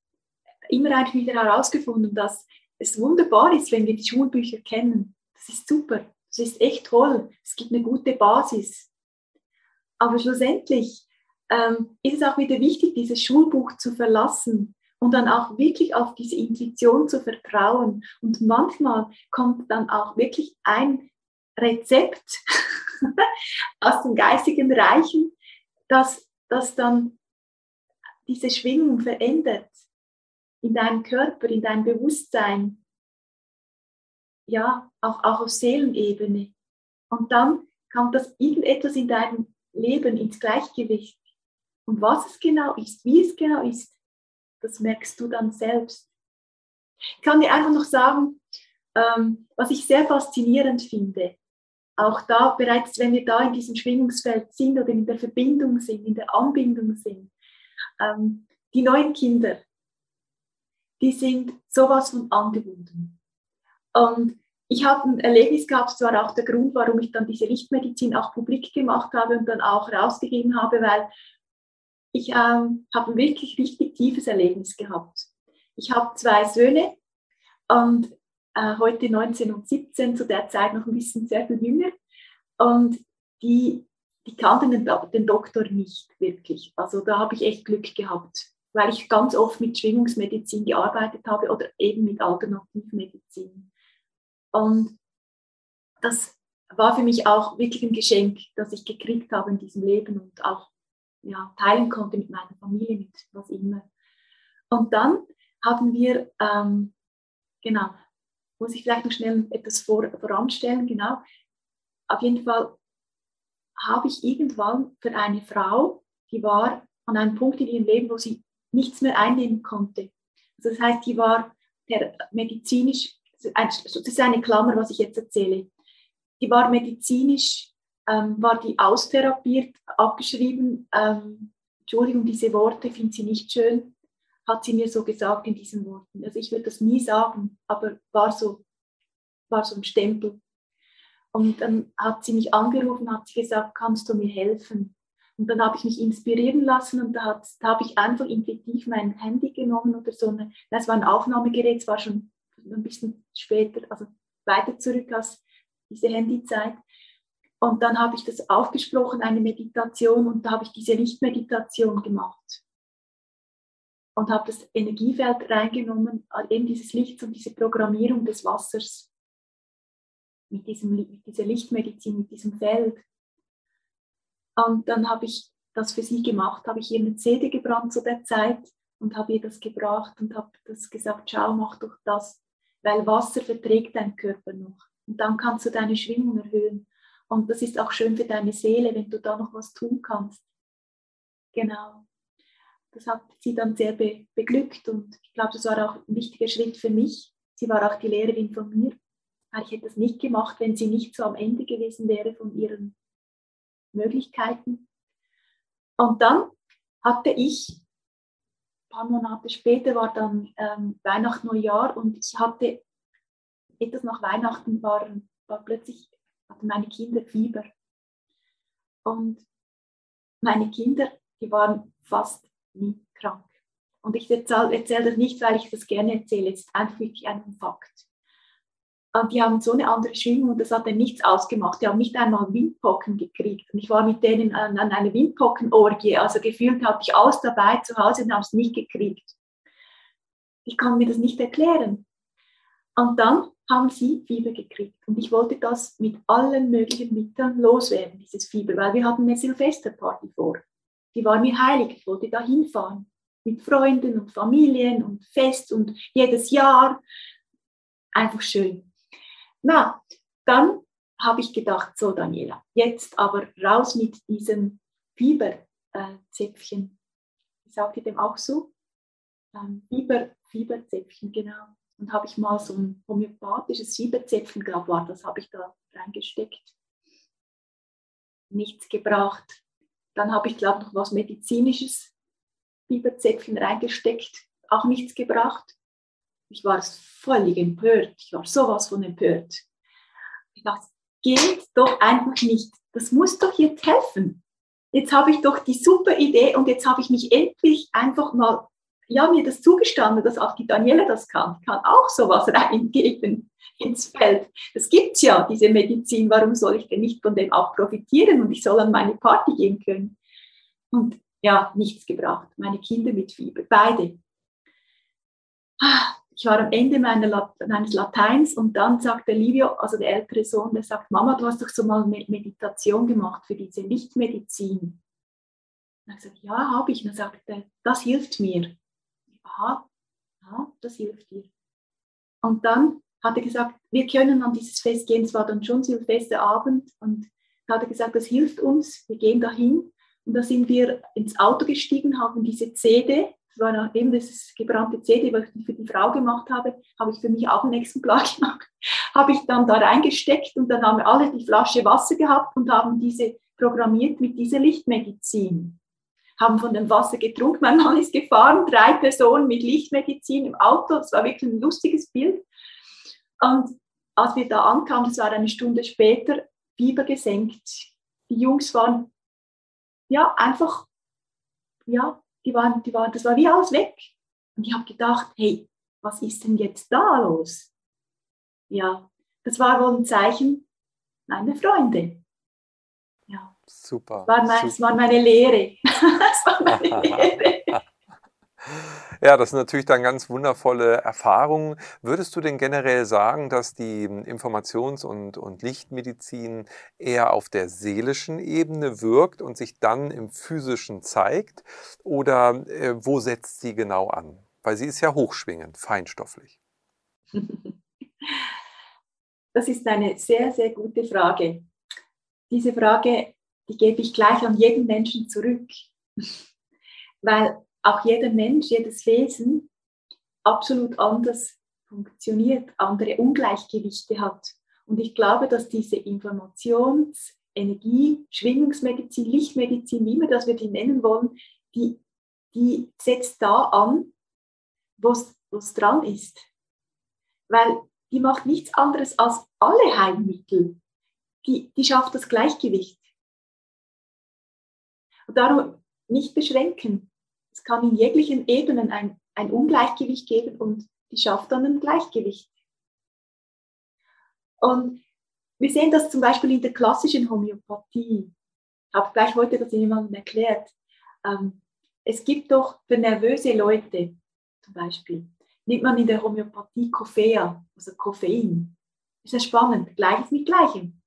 immer wieder herausgefunden, dass es wunderbar ist, wenn wir die Schulbücher kennen. Das ist super, das ist echt toll, es gibt eine gute Basis. Aber schlussendlich ähm, ist es auch wieder wichtig, dieses Schulbuch zu verlassen und dann auch wirklich auf diese Intuition zu vertrauen. Und manchmal kommt dann auch wirklich ein Rezept aus den geistigen Reichen, das, das dann diese Schwingung verändert in deinem Körper, in deinem Bewusstsein, ja, auch, auch auf Seelenebene. Und dann kommt das irgendetwas in deinem Leben ins Gleichgewicht. Und was es genau ist, wie es genau ist, das merkst du dann selbst. Ich kann dir einfach noch sagen, ähm, was ich sehr faszinierend finde, auch da bereits, wenn wir da in diesem Schwingungsfeld sind oder in der Verbindung sind, in der Anbindung sind, ähm, die neuen Kinder, die sind sowas von angebunden. Und ich habe ein Erlebnis gehabt, das war auch der Grund, warum ich dann diese Lichtmedizin auch publik gemacht habe und dann auch rausgegeben habe, weil ich ähm, habe ein wirklich richtig tiefes Erlebnis gehabt. Ich habe zwei Söhne und äh, heute 19 und 17, zu der Zeit noch ein bisschen sehr viel jünger. Und die, die kannten den, den Doktor nicht wirklich. Also da habe ich echt Glück gehabt, weil ich ganz oft mit Schwingungsmedizin gearbeitet habe oder eben mit Alternativmedizin. Und das war für mich auch wirklich ein Geschenk, das ich gekriegt habe in diesem Leben und auch ja, teilen konnte mit meiner Familie, mit was immer. Und dann haben wir, ähm, genau, muss ich vielleicht noch schnell etwas vor, voranstellen, genau. Auf jeden Fall habe ich irgendwann für eine Frau, die war an einem Punkt in ihrem Leben, wo sie nichts mehr einnehmen konnte. Also das heißt, die war medizinisch, das ist eine Klammer, was ich jetzt erzähle, die war medizinisch ähm, war die austherapiert, abgeschrieben. Ähm, Entschuldigung, diese Worte finde sie nicht schön, hat sie mir so gesagt in diesen Worten. Also ich würde das nie sagen, aber war so, war so ein Stempel. Und dann hat sie mich angerufen, hat sie gesagt, kannst du mir helfen? Und dann habe ich mich inspirieren lassen und da, da habe ich einfach intuitiv mein Handy genommen oder so. Eine, das war ein Aufnahmegerät, es war schon ein bisschen später, also weiter zurück als diese Handyzeit. Und dann habe ich das aufgesprochen, eine Meditation, und da habe ich diese Lichtmeditation gemacht. Und habe das Energiefeld reingenommen, eben dieses Licht und diese Programmierung des Wassers mit, diesem, mit dieser Lichtmedizin, mit diesem Feld. Und dann habe ich das für sie gemacht, habe ich ihr eine CD gebrannt zu der Zeit und habe ihr das gebracht und habe das gesagt, schau, mach doch das, weil Wasser verträgt dein Körper noch. Und dann kannst du deine Schwingung erhöhen. Und das ist auch schön für deine Seele, wenn du da noch was tun kannst. genau. Das hat sie dann sehr be beglückt und ich glaube, das war auch ein wichtiger Schritt für mich. Sie war auch die Lehrerin von mir, weil ich hätte das nicht gemacht, wenn sie nicht so am Ende gewesen wäre von ihren Möglichkeiten. Und dann hatte ich, ein paar Monate später war dann ähm, Weihnachten, Neujahr und ich hatte etwas nach Weihnachten war, war plötzlich, hatten meine Kinder Fieber. Und meine Kinder, die waren fast nie krank. Und ich erzähle erzähl das nicht, weil ich das gerne erzähle, es ist einfach wirklich ein Fakt. Und die haben so eine andere Schwingung und das hat dann nichts ausgemacht. Die haben nicht einmal Windpocken gekriegt. Und ich war mit denen an, an einer Windpockenorgie. Also gefühlt hatte ich alles dabei zu Hause und habe es nicht gekriegt. Ich kann mir das nicht erklären. Und dann haben sie Fieber gekriegt. Und ich wollte das mit allen möglichen Mitteln loswerden, dieses Fieber, weil wir hatten eine Silvesterparty vor. Die war mir heilig. Ich wollte da hinfahren. Mit Freunden und Familien und Fest und jedes Jahr. Einfach schön. Na, dann habe ich gedacht, so Daniela, jetzt aber raus mit diesem Fieberzäpfchen. ich sagte dem auch so? Ähm, Fieber, Fieberzäpfchen, genau. Und habe ich mal so ein homöopathisches Fieberzäpfchen, glaube war, das habe ich da reingesteckt. Nichts gebracht. Dann habe ich, glaube ich, noch was medizinisches Fieberzäpfchen reingesteckt, auch nichts gebracht. Ich war völlig empört. Ich war sowas von empört. Ich dachte, geht doch einfach nicht. Das muss doch jetzt helfen. Jetzt habe ich doch die super Idee und jetzt habe ich mich endlich einfach mal, ja, mir das zugestanden, dass auch die Daniela das kann. Ich kann auch sowas reingeben ins Feld. Das gibt es ja, diese Medizin. Warum soll ich denn nicht von dem auch profitieren und ich soll an meine Party gehen können? Und ja, nichts gebracht. Meine Kinder mit Fieber, beide. Ah, ich war am Ende meiner, meines Lateins und dann sagte Livio, also der ältere Sohn, der sagt, Mama, du hast doch so mal Meditation gemacht für diese Lichtmedizin. Und ich sagte, ja, habe ich. Und er sagte, das hilft mir. Aha, aha, das hilft dir. Und dann hat er gesagt, wir können an dieses Fest gehen. Es war dann schon Silvesterabend und da hat er gesagt, das hilft uns, wir gehen dahin. Und da sind wir ins Auto gestiegen, haben diese CD das war eben das gebrannte CD, was ich für die Frau gemacht habe, habe ich für mich auch ein Exemplar gemacht. habe ich dann da reingesteckt und dann haben wir alle die Flasche Wasser gehabt und haben diese programmiert mit dieser Lichtmedizin. Haben von dem Wasser getrunken. Mein Mann ist gefahren, drei Personen mit Lichtmedizin im Auto. Das war wirklich ein lustiges Bild. Und als wir da ankamen, das war eine Stunde später, Fieber gesenkt. Die Jungs waren ja einfach ja, die waren, die waren, das war wie alles weg. Und ich habe gedacht, hey, was ist denn jetzt da los? Ja, das war wohl ein Zeichen meiner Freunde. Ja. Super. Das war, mein, super. Das war meine Lehre. das war meine Lehre. Ja, das sind natürlich dann ganz wundervolle Erfahrungen. Würdest du denn generell sagen, dass die Informations- und, und Lichtmedizin eher auf der seelischen Ebene wirkt und sich dann im physischen zeigt? Oder äh, wo setzt sie genau an? Weil sie ist ja hochschwingend, feinstofflich. Das ist eine sehr, sehr gute Frage. Diese Frage, die gebe ich gleich an jeden Menschen zurück. Weil auch jeder Mensch, jedes Wesen absolut anders funktioniert, andere Ungleichgewichte hat. Und ich glaube, dass diese Informations-, Energie-, Schwingungsmedizin, Lichtmedizin, wie immer das wir die nennen wollen, die, die setzt da an, wo es dran ist. Weil die macht nichts anderes als alle Heilmittel. Die, die schafft das Gleichgewicht. Und darum nicht beschränken. Es kann in jeglichen Ebenen ein, ein Ungleichgewicht geben und die schafft dann ein Gleichgewicht. Und wir sehen das zum Beispiel in der klassischen Homöopathie. Ich habe gleich heute das jemandem erklärt. Ähm, es gibt doch für nervöse Leute zum Beispiel, nimmt man in der Homöopathie Koffein, also Koffein. Ist ja spannend, Gleiches mit Gleichem.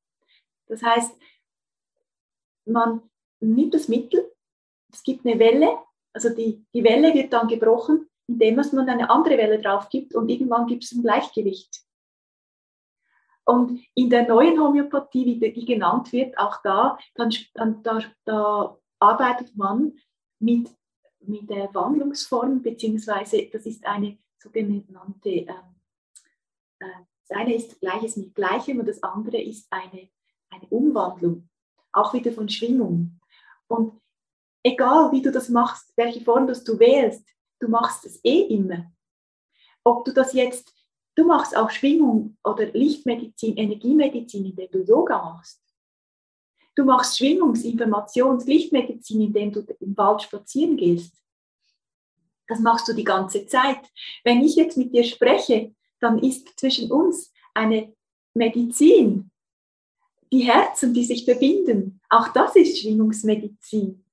Das heißt, man nimmt das Mittel, es gibt eine Welle also die, die Welle wird dann gebrochen, indem man eine andere Welle drauf gibt und irgendwann gibt es ein Gleichgewicht. Und in der neuen Homöopathie, wie die genannt wird, auch da, dann, dann da, da arbeitet man mit, mit der Wandlungsform, beziehungsweise das ist eine sogenannte, äh, äh, das eine ist Gleiches mit Gleichem und das andere ist eine, eine Umwandlung, auch wieder von Schwingung. Und egal wie du das machst, welche Form das du wählst, du machst es eh immer. Ob du das jetzt, du machst auch Schwingung oder Lichtmedizin, Energiemedizin, indem du Yoga machst. Du machst Schwingungs-, Informations-, Lichtmedizin, indem du im Wald spazieren gehst. Das machst du die ganze Zeit. Wenn ich jetzt mit dir spreche, dann ist zwischen uns eine Medizin, die Herzen, die sich verbinden. Auch das ist Schwingungsmedizin.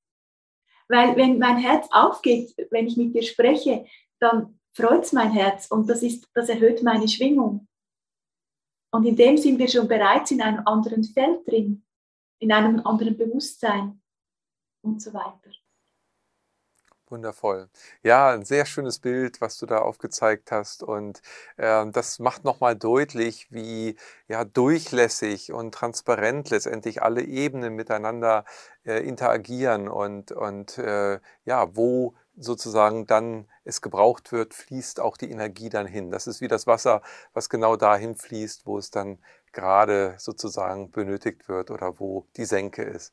Weil wenn mein Herz aufgeht, wenn ich mit dir spreche, dann freut es mein Herz und das, ist, das erhöht meine Schwingung. Und in dem sind wir schon bereits in einem anderen Feld drin, in einem anderen Bewusstsein und so weiter. Wundervoll. Ja, ein sehr schönes Bild, was du da aufgezeigt hast. Und äh, das macht nochmal deutlich, wie ja, durchlässig und transparent letztendlich alle Ebenen miteinander äh, interagieren und, und äh, ja, wo sozusagen dann es gebraucht wird, fließt auch die Energie dann hin. Das ist wie das Wasser, was genau dahin fließt, wo es dann gerade sozusagen benötigt wird oder wo die Senke ist.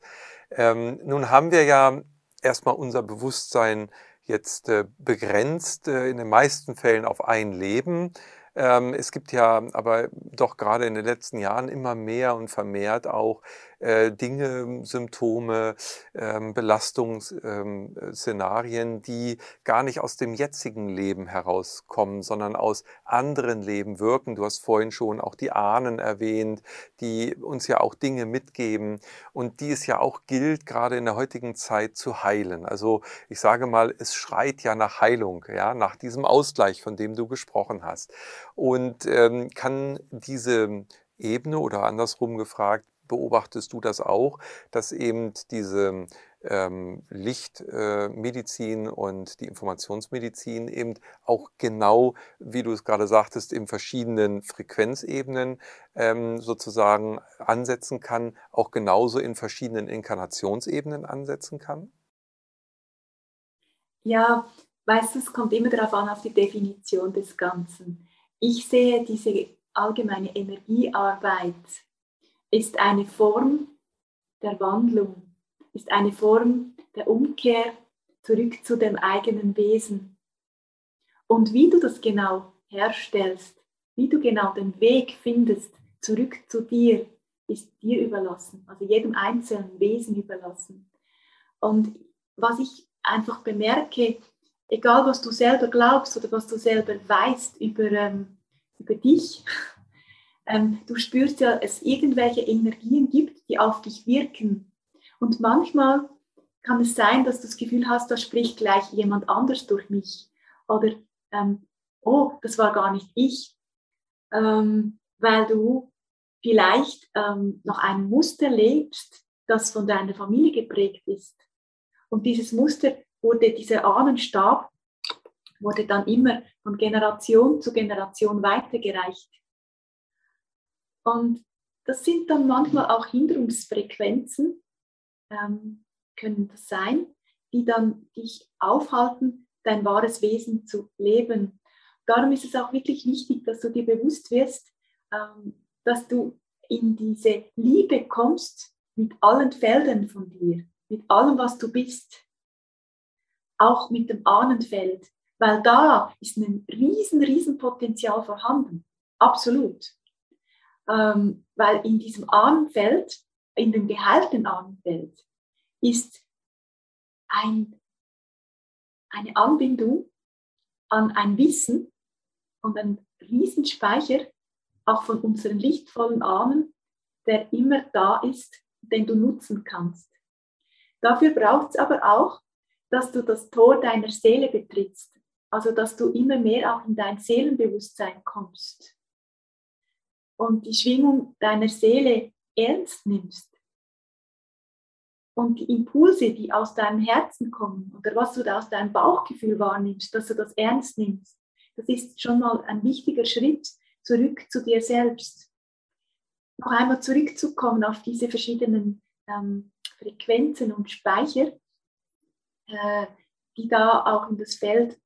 Ähm, nun haben wir ja erstmal unser Bewusstsein jetzt äh, begrenzt, äh, in den meisten Fällen auf ein Leben. Ähm, es gibt ja aber doch gerade in den letzten Jahren immer mehr und vermehrt auch äh, Dinge, Symptome, ähm, Belastungsszenarien, ähm, die gar nicht aus dem jetzigen Leben herauskommen, sondern aus anderen Leben wirken. Du hast vorhin schon auch die Ahnen erwähnt, die uns ja auch Dinge mitgeben und die es ja auch gilt, gerade in der heutigen Zeit zu heilen. Also ich sage mal, es schreit ja nach Heilung, ja, nach diesem Ausgleich, von dem du gesprochen hast. Und ähm, kann diese Ebene oder andersrum gefragt, beobachtest du das auch, dass eben diese ähm, Lichtmedizin äh, und die Informationsmedizin eben auch genau, wie du es gerade sagtest, in verschiedenen Frequenzebenen ähm, sozusagen ansetzen kann, auch genauso in verschiedenen Inkarnationsebenen ansetzen kann? Ja, weißt du, es kommt immer darauf an, auf die Definition des Ganzen. Ich sehe diese allgemeine Energiearbeit ist eine Form der Wandlung, ist eine Form der Umkehr zurück zu dem eigenen Wesen. Und wie du das genau herstellst, wie du genau den Weg findest zurück zu dir, ist dir überlassen, also jedem einzelnen Wesen überlassen. Und was ich einfach bemerke, egal was du selber glaubst oder was du selber weißt über, ähm, über dich, ähm, du spürst ja, es irgendwelche Energien gibt, die auf dich wirken. Und manchmal kann es sein, dass du das Gefühl hast, da spricht gleich jemand anders durch mich. Oder, ähm, oh, das war gar nicht ich. Ähm, weil du vielleicht ähm, noch ein Muster lebst, das von deiner Familie geprägt ist. Und dieses Muster wurde, dieser Ahnenstab, wurde dann immer von Generation zu Generation weitergereicht. Und das sind dann manchmal auch Hinderungsfrequenzen, ähm, können das sein, die dann dich aufhalten, dein wahres Wesen zu leben. Darum ist es auch wirklich wichtig, dass du dir bewusst wirst, ähm, dass du in diese Liebe kommst mit allen Feldern von dir, mit allem, was du bist, auch mit dem Ahnenfeld, weil da ist ein riesen, riesen Potenzial vorhanden. Absolut ähm, weil in diesem Ahnenfeld, in dem geheilten Ahnenfeld, ist ein, eine Anbindung an ein Wissen und ein Riesenspeicher, auch von unseren lichtvollen Ahnen, der immer da ist, den du nutzen kannst. Dafür braucht es aber auch, dass du das Tor deiner Seele betrittst, also dass du immer mehr auch in dein Seelenbewusstsein kommst und die Schwingung deiner Seele ernst nimmst und die Impulse, die aus deinem Herzen kommen oder was du da aus deinem Bauchgefühl wahrnimmst, dass du das ernst nimmst, das ist schon mal ein wichtiger Schritt zurück zu dir selbst. Noch einmal zurückzukommen auf diese verschiedenen ähm, Frequenzen und Speicher äh, die da auch in das Feld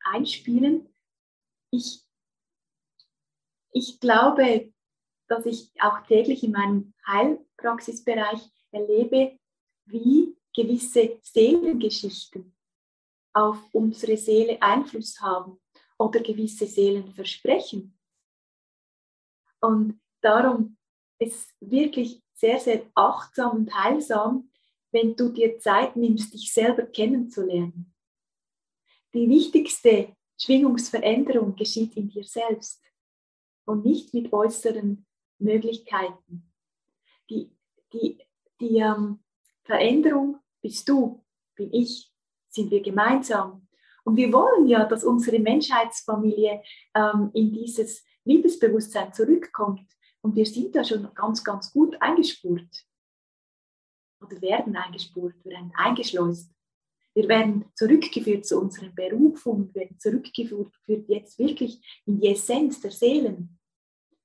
einspielen. Ich, ich glaube, dass ich auch täglich in meinem Heilpraxisbereich erlebe, wie gewisse Seelengeschichten auf unsere Seele Einfluss haben oder gewisse Seelenversprechen. Und darum ist es wirklich sehr, sehr achtsam und heilsam, wenn du dir Zeit nimmst, dich selber kennenzulernen. Die wichtigste Schwingungsveränderung geschieht in dir selbst und nicht mit äußeren Möglichkeiten. Die, die, die ähm, Veränderung bist du, bin ich, sind wir gemeinsam. Und wir wollen ja, dass unsere Menschheitsfamilie ähm, in dieses Liebesbewusstsein zurückkommt. Und wir sind da schon ganz, ganz gut eingespurt. Oder werden eingespurt, werden eingeschleust. Wir werden zurückgeführt zu unseren Berufungen, werden zurückgeführt jetzt wirklich in die Essenz der Seelen.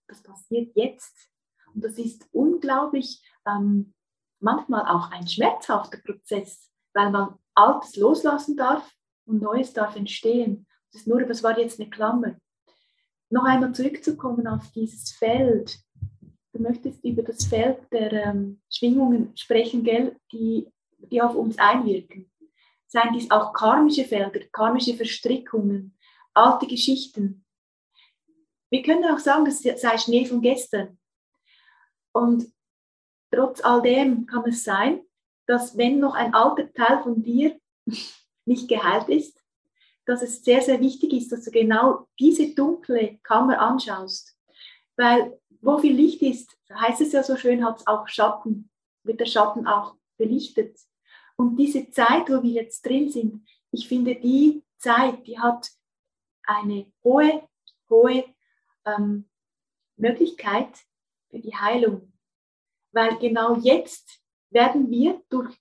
Das passiert jetzt. Und das ist unglaublich, ähm, manchmal auch ein schmerzhafter Prozess, weil man Altes loslassen darf und Neues darf entstehen. Das ist nur, das war jetzt eine Klammer. Noch einmal zurückzukommen auf dieses Feld. Du möchtest über das Feld der ähm, Schwingungen sprechen, gell, die, die auf uns einwirken. Seien dies auch karmische Felder, karmische Verstrickungen, alte Geschichten. Wir können auch sagen, es sei Schnee von gestern. Und trotz all dem kann es sein, dass wenn noch ein alter Teil von dir nicht geheilt ist, dass es sehr, sehr wichtig ist, dass du genau diese dunkle Kammer anschaust. Weil wo viel Licht ist, heißt es ja so schön, hat es auch Schatten, wird der Schatten auch belichtet. Und diese Zeit, wo wir jetzt drin sind, ich finde, die Zeit, die hat eine hohe, hohe ähm, Möglichkeit für die Heilung. Weil genau jetzt werden wir durch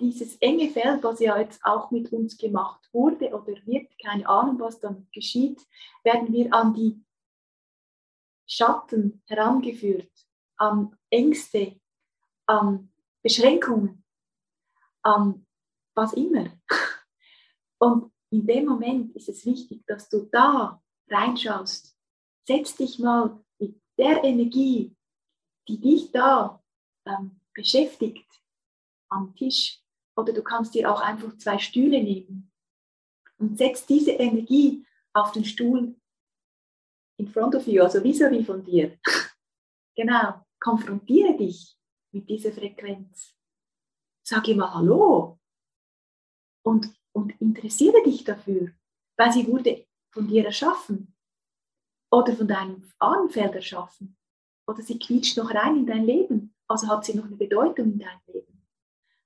dieses enge Feld, was ja jetzt auch mit uns gemacht wurde oder wird, keine Ahnung, was dann geschieht, werden wir an die Schatten herangeführt, an Ängste, an Beschränkungen, an was immer. Und in dem Moment ist es wichtig, dass du da reinschaust. Setz dich mal mit der Energie, die dich da ähm, beschäftigt, am Tisch oder du kannst dir auch einfach zwei Stühle nehmen und setzt diese Energie auf den Stuhl in front of you, also vis-à-vis -vis von dir. genau, konfrontiere dich mit dieser Frequenz. Sag mal Hallo und, und interessiere dich dafür, weil sie wurde von dir erschaffen oder von deinem Ahnenfeld erschaffen oder sie quietscht noch rein in dein Leben, also hat sie noch eine Bedeutung in deinem Leben.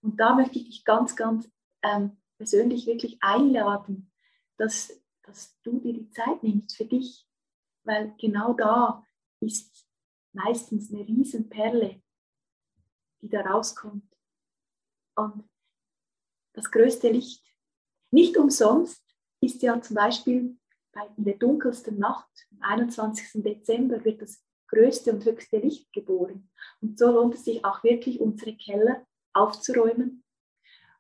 Und da möchte ich dich ganz, ganz ähm, persönlich wirklich einladen, dass, dass du dir die Zeit nimmst für dich, weil genau da ist meistens eine Riesenperle, die da rauskommt. Und das größte Licht. Nicht umsonst ist ja zum Beispiel in der dunkelsten Nacht, am 21. Dezember, wird das größte und höchste Licht geboren. Und so lohnt es sich auch wirklich, unsere Keller aufzuräumen,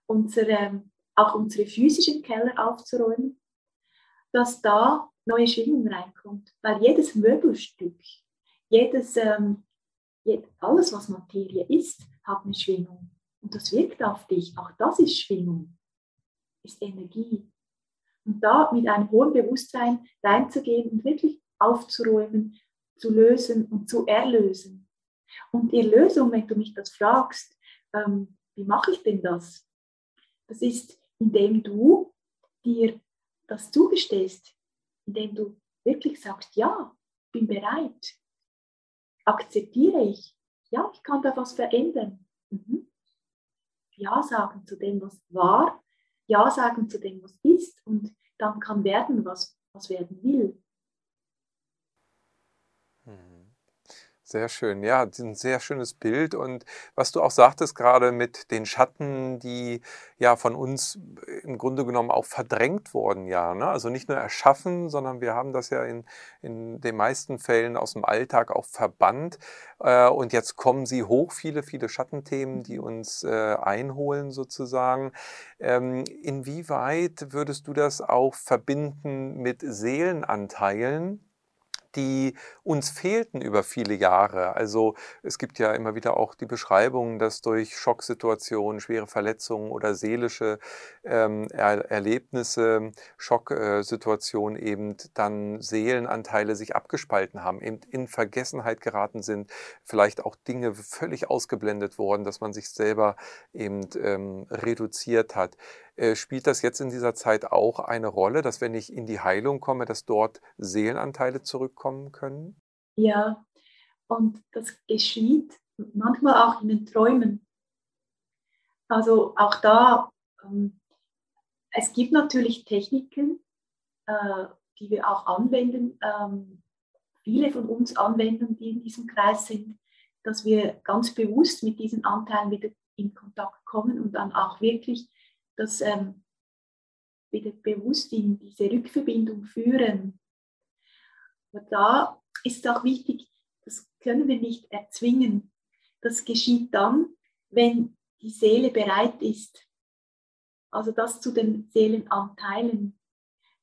unsere, auch unsere physischen Keller aufzuräumen, dass da neue Schwingung reinkommt. Weil jedes Möbelstück, jedes, ähm, alles, was Materie ist, hat eine Schwingung. Und das wirkt auf dich. Auch das ist Schwingung, ist Energie. Und da mit einem hohen Bewusstsein reinzugehen und wirklich aufzuräumen, zu lösen und zu erlösen. Und die Erlösung, wenn du mich das fragst, ähm, wie mache ich denn das? Das ist, indem du dir das zugestehst, indem du wirklich sagst, ja, bin bereit, akzeptiere ich, ja, ich kann da was verändern. Mhm. Ja sagen zu dem, was war, Ja sagen zu dem, was ist und dann kann werden, was, was werden will. Sehr schön, ja, ein sehr schönes Bild. Und was du auch sagtest gerade mit den Schatten, die ja von uns im Grunde genommen auch verdrängt wurden, ja. Ne? Also nicht nur erschaffen, sondern wir haben das ja in, in den meisten Fällen aus dem Alltag auch verbannt. Äh, und jetzt kommen sie hoch, viele, viele Schattenthemen, die uns äh, einholen sozusagen. Ähm, inwieweit würdest du das auch verbinden mit Seelenanteilen? Die uns fehlten über viele Jahre. Also es gibt ja immer wieder auch die Beschreibung, dass durch Schocksituationen, schwere Verletzungen oder seelische ähm, er Erlebnisse, Schocksituationen eben dann Seelenanteile sich abgespalten haben, eben in Vergessenheit geraten sind, vielleicht auch Dinge völlig ausgeblendet worden, dass man sich selber eben ähm, reduziert hat. Äh, spielt das jetzt in dieser Zeit auch eine Rolle, dass wenn ich in die Heilung komme, dass dort Seelenanteile zurückkommen können? Ja, und das geschieht manchmal auch in den Träumen. Also auch da, ähm, es gibt natürlich Techniken, äh, die wir auch anwenden, ähm, viele von uns anwenden, die in diesem Kreis sind, dass wir ganz bewusst mit diesen Anteilen wieder in Kontakt kommen und dann auch wirklich das ähm, wieder bewusst in diese Rückverbindung führen. Aber da ist auch wichtig, das können wir nicht erzwingen. Das geschieht dann, wenn die Seele bereit ist. Also das zu den Seelenanteilen.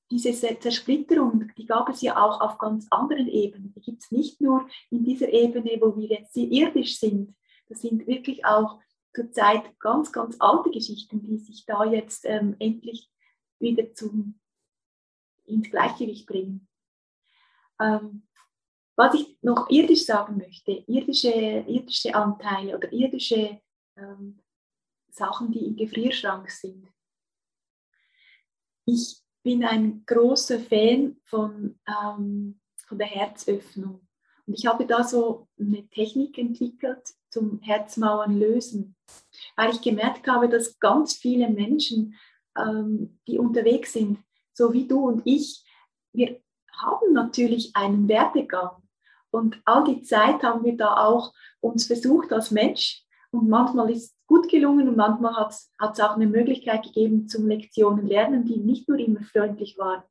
Diese Zersplitterung, die gab es ja auch auf ganz anderen Ebenen. Die gibt es nicht nur in dieser Ebene, wo wir jetzt irdisch sind. Das sind wirklich auch zurzeit ganz, ganz alte Geschichten, die sich da jetzt ähm, endlich wieder zum, ins Gleichgewicht bringen. Ähm, was ich noch irdisch sagen möchte, irdische, irdische Anteile oder irdische ähm, Sachen, die im Gefrierschrank sind. Ich bin ein großer Fan von, ähm, von der Herzöffnung. Und ich habe da so eine Technik entwickelt zum Herzmauern lösen, weil ich gemerkt habe, dass ganz viele Menschen, ähm, die unterwegs sind, so wie du und ich, wir haben natürlich einen Werdegang. Und all die Zeit haben wir da auch uns versucht als Mensch. Und manchmal ist es gut gelungen und manchmal hat es auch eine Möglichkeit gegeben zum Lektionen lernen, die nicht nur immer freundlich waren.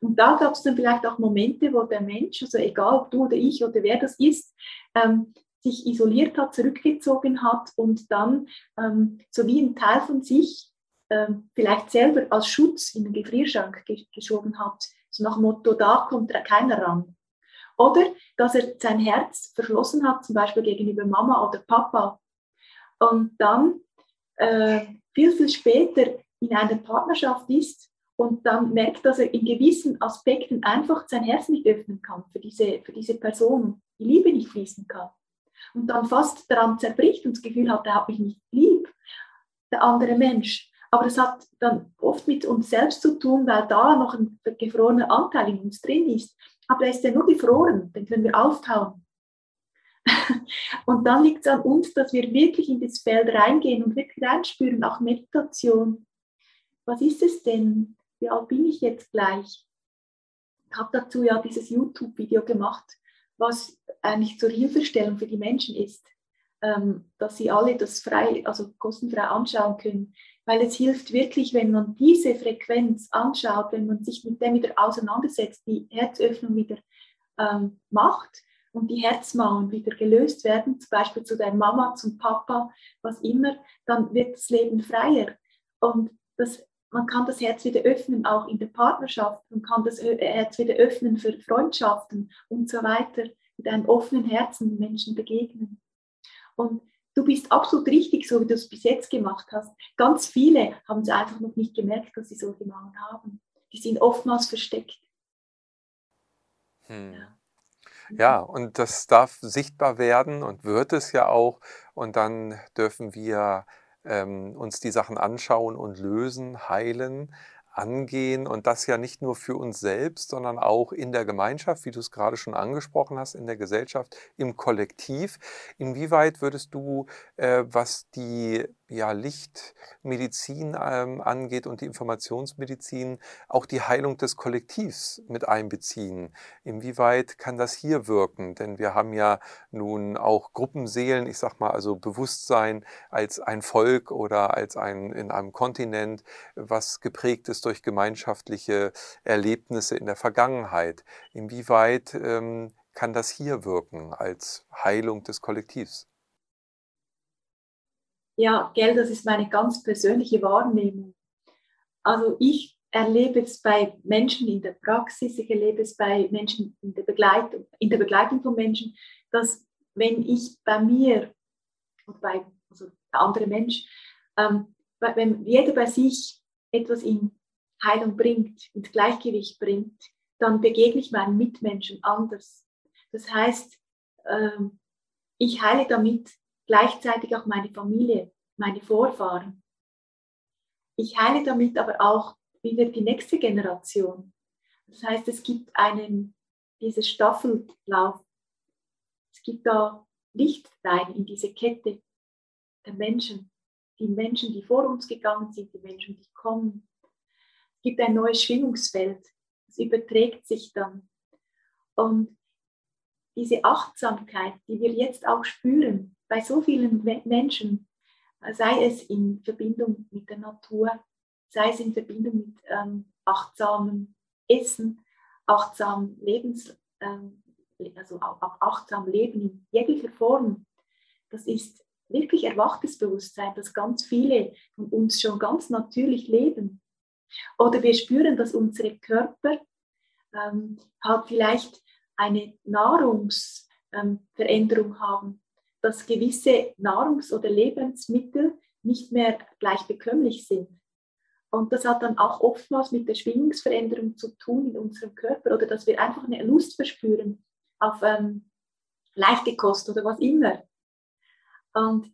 Und da gab es dann vielleicht auch Momente, wo der Mensch, also egal ob du oder ich oder wer das ist, ähm, sich isoliert hat, zurückgezogen hat und dann ähm, so wie ein Teil von sich ähm, vielleicht selber als Schutz in den Gefrierschrank ge geschoben hat. So nach dem Motto, da kommt keiner ran. Oder dass er sein Herz verschlossen hat, zum Beispiel gegenüber Mama oder Papa. Und dann äh, viel, viel später in einer Partnerschaft ist und dann merkt, dass er in gewissen Aspekten einfach sein Herz nicht öffnen kann für diese, für diese Person, die Liebe nicht fließen kann. Und dann fast daran zerbricht und das Gefühl hat, er hat mich nicht lieb, der andere Mensch. Aber das hat dann oft mit uns selbst zu tun, weil da noch ein gefrorener Anteil in uns drin ist. Aber der ist ja nur gefroren, den können wir auftauen. und dann liegt es an uns, dass wir wirklich in das Feld reingehen und wirklich reinspüren, auch Meditation. Was ist es denn? wie alt bin ich jetzt gleich? Ich habe dazu ja dieses YouTube-Video gemacht, was eigentlich zur Hilfestellung für die Menschen ist, ähm, dass sie alle das frei, also kostenfrei anschauen können. Weil es hilft wirklich, wenn man diese Frequenz anschaut, wenn man sich mit dem wieder auseinandersetzt, die Herzöffnung wieder ähm, macht und die Herzmauern wieder gelöst werden, zum Beispiel zu der Mama, zum Papa, was immer, dann wird das Leben freier. Und das man kann das Herz wieder öffnen, auch in der Partnerschaft. Man kann das Herz wieder öffnen für Freundschaften und so weiter. Mit einem offenen Herzen Menschen begegnen. Und du bist absolut richtig, so wie du es bis jetzt gemacht hast. Ganz viele haben es einfach noch nicht gemerkt, dass sie so gemacht haben. Die sind oftmals versteckt. Hm. Ja. Ja, und das darf sichtbar werden und wird es ja auch. Und dann dürfen wir ähm, uns die Sachen anschauen und lösen, heilen, angehen und das ja nicht nur für uns selbst, sondern auch in der Gemeinschaft, wie du es gerade schon angesprochen hast, in der Gesellschaft, im Kollektiv. Inwieweit würdest du, äh, was die ja, Lichtmedizin ähm, angeht und die Informationsmedizin, auch die Heilung des Kollektivs mit einbeziehen. Inwieweit kann das hier wirken? Denn wir haben ja nun auch Gruppenseelen, ich sag mal also Bewusstsein als ein Volk oder als ein in einem Kontinent, was geprägt ist durch gemeinschaftliche Erlebnisse in der Vergangenheit. Inwieweit ähm, kann das hier wirken als Heilung des Kollektivs? Ja, gell, das ist meine ganz persönliche Wahrnehmung. Also ich erlebe es bei Menschen in der Praxis, ich erlebe es bei Menschen in der Begleitung, in der Begleitung von Menschen, dass wenn ich bei mir und bei also der andere Mensch, ähm, wenn jeder bei sich etwas in Heilung bringt, ins Gleichgewicht bringt, dann begegne ich meinen Mitmenschen anders. Das heißt, ähm, ich heile damit gleichzeitig auch meine Familie, meine Vorfahren. Ich heile damit aber auch wieder die nächste Generation. Das heißt, es gibt einen, diesen Staffellauf. Es gibt da Licht rein in diese Kette der Menschen. Die Menschen, die vor uns gegangen sind, die Menschen, die kommen. Es gibt ein neues Schwingungsfeld. Es überträgt sich dann. Und diese Achtsamkeit, die wir jetzt auch spüren, bei so vielen Menschen, sei es in Verbindung mit der Natur, sei es in Verbindung mit ähm, achtsamem Essen, achtsam Lebens, ähm, also auch, achtsam Leben in jeglicher Form. Das ist wirklich erwachtes Bewusstsein, das ganz viele von uns schon ganz natürlich leben. Oder wir spüren, dass unsere Körper ähm, halt vielleicht eine Nahrungsveränderung ähm, haben, dass gewisse Nahrungs- oder Lebensmittel nicht mehr gleich bekömmlich sind. Und das hat dann auch oftmals mit der Schwingungsveränderung zu tun in unserem Körper oder dass wir einfach eine Lust verspüren auf ähm, leichte Kost oder was immer. Und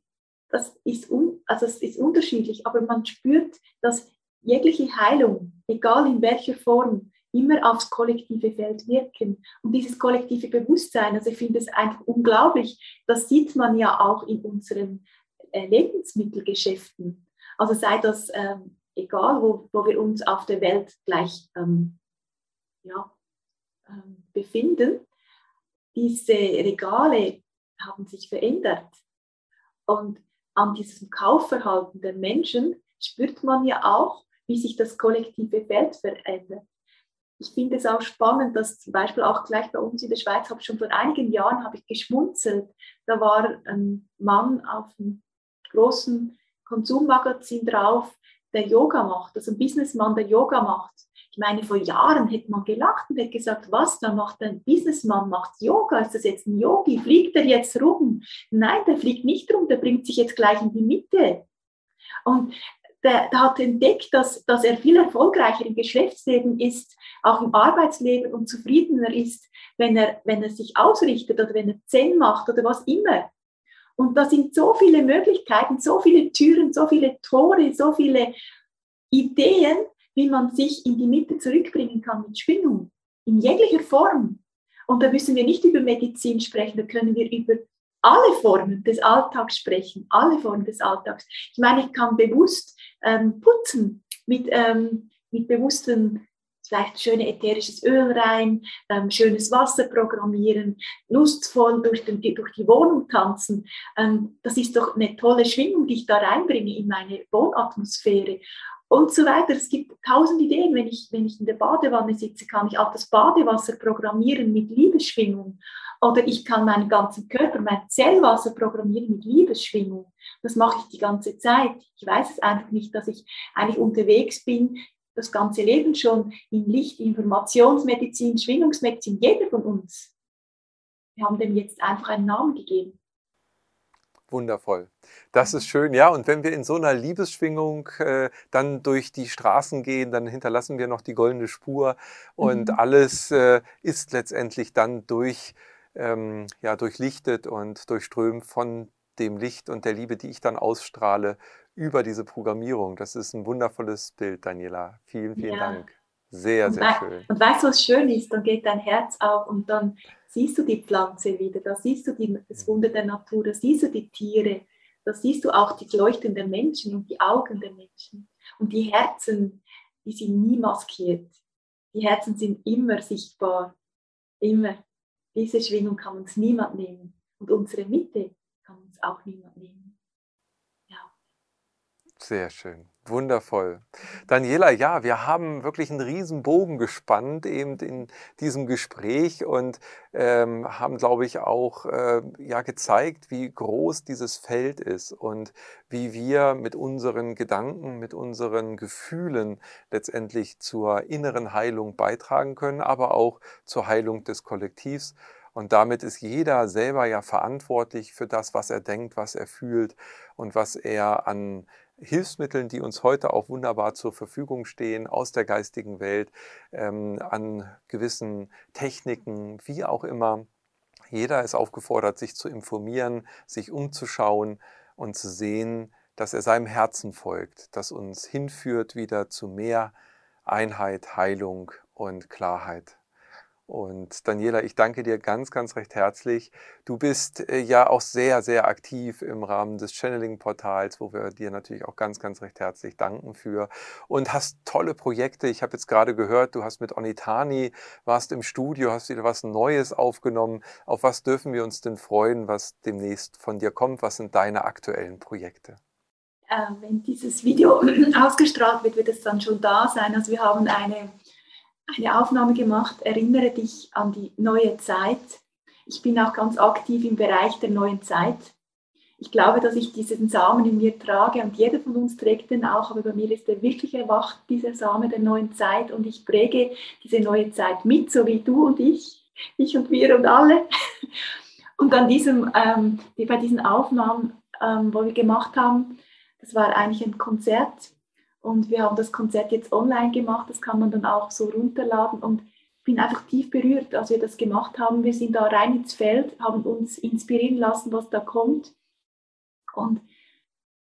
das ist, un, also es ist unterschiedlich, aber man spürt, dass jegliche Heilung, egal in welcher Form, immer aufs kollektive Feld wirken. Und dieses kollektive Bewusstsein, also ich finde es einfach unglaublich, das sieht man ja auch in unseren äh, Lebensmittelgeschäften. Also sei das ähm, egal, wo, wo wir uns auf der Welt gleich ähm, ja, ähm, befinden, diese Regale haben sich verändert. Und an diesem Kaufverhalten der Menschen spürt man ja auch, wie sich das kollektive Feld verändert ich finde es auch spannend, dass zum Beispiel auch gleich bei uns in der Schweiz, habe schon vor einigen Jahren habe ich geschmunzelt, da war ein Mann auf einem großen Konsummagazin drauf, der Yoga macht, also ein Businessmann, der Yoga macht. Ich meine, vor Jahren hätte man gelacht und hätte gesagt, was, da macht ein Businessmann, macht Yoga, ist das jetzt ein Yogi, fliegt er jetzt rum? Nein, der fliegt nicht rum, der bringt sich jetzt gleich in die Mitte. Und der, der hat entdeckt, dass, dass er viel erfolgreicher im Geschäftsleben ist, auch im Arbeitsleben und zufriedener ist, wenn er, wenn er sich ausrichtet oder wenn er Zen macht oder was immer. Und da sind so viele Möglichkeiten, so viele Türen, so viele Tore, so viele Ideen, wie man sich in die Mitte zurückbringen kann mit Schwingung, in jeglicher Form. Und da müssen wir nicht über Medizin sprechen, da können wir über alle Formen des Alltags sprechen, alle Formen des Alltags. Ich meine, ich kann bewusst ähm, putzen mit, ähm, mit bewussten vielleicht schönes ätherisches Öl rein, ähm, schönes Wasser programmieren, lustvoll durch, den, durch die Wohnung tanzen. Ähm, das ist doch eine tolle Schwingung, die ich da reinbringe in meine Wohnatmosphäre und so weiter. Es gibt tausend Ideen. Wenn ich, wenn ich in der Badewanne sitze, kann ich auch das Badewasser programmieren mit Liebesschwingung. Oder ich kann meinen ganzen Körper, mein Zellwasser programmieren mit Liebesschwingung. Das mache ich die ganze Zeit. Ich weiß es einfach nicht, dass ich eigentlich unterwegs bin, das ganze Leben schon in Licht, Informationsmedizin, Schwingungsmedizin, jeder von uns. Wir haben dem jetzt einfach einen Namen gegeben. Wundervoll. Das ist schön, ja. Und wenn wir in so einer Liebesschwingung äh, dann durch die Straßen gehen, dann hinterlassen wir noch die goldene Spur und mhm. alles äh, ist letztendlich dann durch ähm, ja, durchlichtet und durchströmt von dem Licht und der Liebe, die ich dann ausstrahle über diese Programmierung. Das ist ein wundervolles Bild, Daniela. Vielen, vielen ja. Dank. Sehr, und sehr schön. Und weißt du, was schön ist? Dann geht dein Herz auf und dann siehst du die Pflanze wieder, da siehst du die, das Wunder der Natur, da siehst du die Tiere, da siehst du auch die Leuchten der Menschen und die Augen der Menschen. Und die Herzen, die sind nie maskiert. Die Herzen sind immer sichtbar. Immer. Diese Schwingung kann uns niemand nehmen. Und unsere Mitte kann uns auch niemand nehmen. Ja. Sehr schön. Wundervoll. Daniela, ja, wir haben wirklich einen riesen Bogen gespannt eben in diesem Gespräch und ähm, haben, glaube ich, auch äh, ja, gezeigt, wie groß dieses Feld ist und wie wir mit unseren Gedanken, mit unseren Gefühlen letztendlich zur inneren Heilung beitragen können, aber auch zur Heilung des Kollektivs. Und damit ist jeder selber ja verantwortlich für das, was er denkt, was er fühlt und was er an Hilfsmitteln, die uns heute auch wunderbar zur Verfügung stehen aus der geistigen Welt, ähm, an gewissen Techniken, wie auch immer. Jeder ist aufgefordert, sich zu informieren, sich umzuschauen und zu sehen, dass er seinem Herzen folgt, das uns hinführt wieder zu mehr Einheit, Heilung und Klarheit. Und Daniela, ich danke dir ganz, ganz recht herzlich. Du bist äh, ja auch sehr, sehr aktiv im Rahmen des Channeling-Portals, wo wir dir natürlich auch ganz, ganz recht herzlich danken für. Und hast tolle Projekte. Ich habe jetzt gerade gehört, du hast mit Onitani, warst im Studio, hast wieder was Neues aufgenommen. Auf was dürfen wir uns denn freuen, was demnächst von dir kommt? Was sind deine aktuellen Projekte? Äh, wenn dieses Video ausgestrahlt wird, wird es dann schon da sein. Also wir haben eine eine Aufnahme gemacht, erinnere dich an die neue Zeit. Ich bin auch ganz aktiv im Bereich der neuen Zeit. Ich glaube, dass ich diesen Samen in mir trage und jeder von uns trägt den auch, aber bei mir ist er wirklich erwacht, dieser Same der neuen Zeit und ich präge diese neue Zeit mit, so wie du und ich, ich und wir und alle. Und an diesem, ähm, bei diesen Aufnahmen, ähm, wo wir gemacht haben, das war eigentlich ein Konzert und wir haben das Konzert jetzt online gemacht, das kann man dann auch so runterladen und ich bin einfach tief berührt, als wir das gemacht haben. Wir sind da rein ins Feld, haben uns inspirieren lassen, was da kommt. Und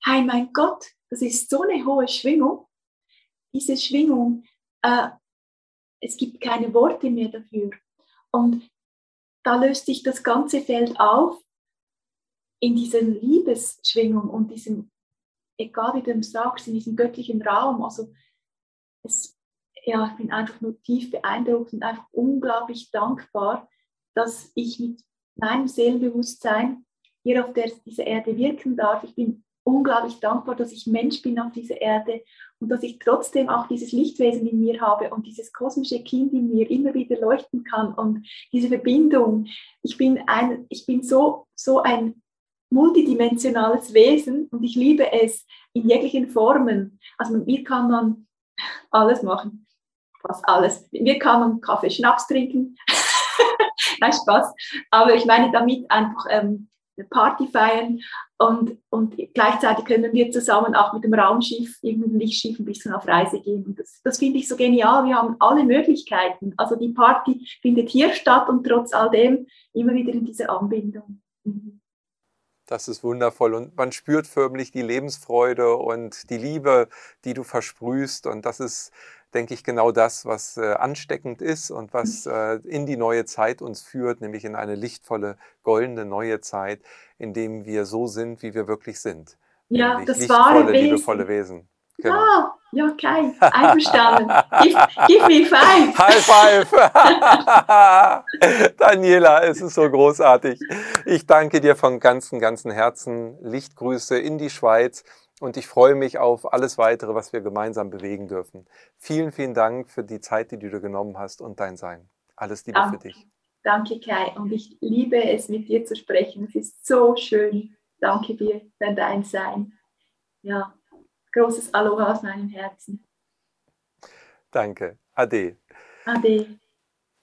hey, mein Gott, das ist so eine hohe Schwingung. Diese Schwingung, äh, es gibt keine Worte mehr dafür. Und da löst sich das ganze Feld auf in dieser Liebesschwingung und diesem egal wie du ihm sagst, in diesem göttlichen Raum. Also es, ja, ich bin einfach nur tief beeindruckt und einfach unglaublich dankbar, dass ich mit meinem Seelenbewusstsein hier auf der, dieser Erde wirken darf. Ich bin unglaublich dankbar, dass ich Mensch bin auf dieser Erde und dass ich trotzdem auch dieses Lichtwesen in mir habe und dieses kosmische Kind in mir immer wieder leuchten kann und diese Verbindung. Ich bin, ein, ich bin so, so ein multidimensionales Wesen und ich liebe es in jeglichen Formen. Also mit mir kann man alles machen, fast alles. Mit mir kann man Kaffee, Schnaps trinken. Nein, Spaß. Aber ich meine damit einfach ähm, eine Party feiern und, und gleichzeitig können wir zusammen auch mit dem Raumschiff, irgendein Lichtschiff ein bisschen auf Reise gehen. Und das, das finde ich so genial. Wir haben alle Möglichkeiten. Also die Party findet hier statt und trotz all dem immer wieder in dieser Anbindung. Mhm. Das ist wundervoll und man spürt förmlich die Lebensfreude und die Liebe, die du versprühst und das ist, denke ich, genau das, was äh, ansteckend ist und was mhm. äh, in die neue Zeit uns führt, nämlich in eine lichtvolle, goldene neue Zeit, in dem wir so sind, wie wir wirklich sind. Ja, das wahre Wesen. liebevolle Wesen. Genau. Ja, ja, okay, einverstanden. give, give me five. High five. Daniela, es ist so großartig. Ich danke dir von ganzem, ganzem Herzen. Lichtgrüße in die Schweiz und ich freue mich auf alles weitere, was wir gemeinsam bewegen dürfen. Vielen, vielen Dank für die Zeit, die du dir genommen hast und dein Sein. Alles Liebe danke. für dich. Danke, Kai. Und ich liebe es, mit dir zu sprechen. Es ist so schön. Danke dir für dein Sein. Ja, großes Aloha aus meinem Herzen. Danke. Ade. Ade.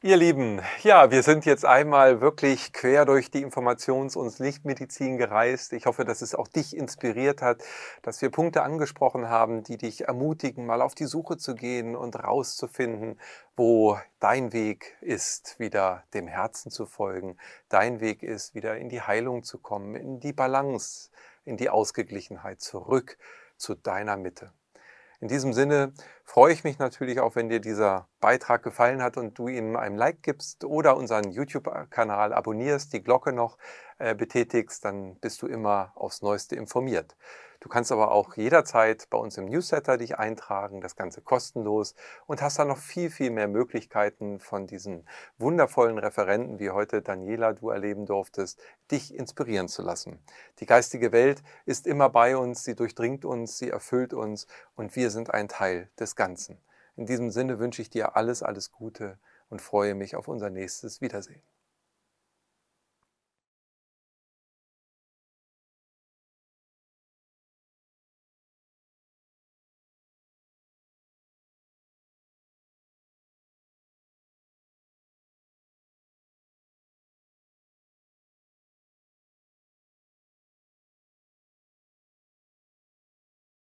Ihr Lieben, ja, wir sind jetzt einmal wirklich quer durch die Informations- und Lichtmedizin gereist. Ich hoffe, dass es auch dich inspiriert hat, dass wir Punkte angesprochen haben, die dich ermutigen, mal auf die Suche zu gehen und rauszufinden, wo dein Weg ist, wieder dem Herzen zu folgen. Dein Weg ist, wieder in die Heilung zu kommen, in die Balance, in die Ausgeglichenheit zurück zu deiner Mitte. In diesem Sinne freue ich mich natürlich auch, wenn dir dieser Beitrag gefallen hat und du ihm einen Like gibst oder unseren YouTube-Kanal abonnierst, die Glocke noch äh, betätigst, dann bist du immer aufs Neueste informiert. Du kannst aber auch jederzeit bei uns im Newsletter dich eintragen, das Ganze kostenlos und hast dann noch viel, viel mehr Möglichkeiten von diesen wundervollen Referenten, wie heute Daniela du erleben durftest, dich inspirieren zu lassen. Die geistige Welt ist immer bei uns, sie durchdringt uns, sie erfüllt uns und wir sind ein Teil des Ganzen. In diesem Sinne wünsche ich dir alles, alles Gute und freue mich auf unser nächstes Wiedersehen.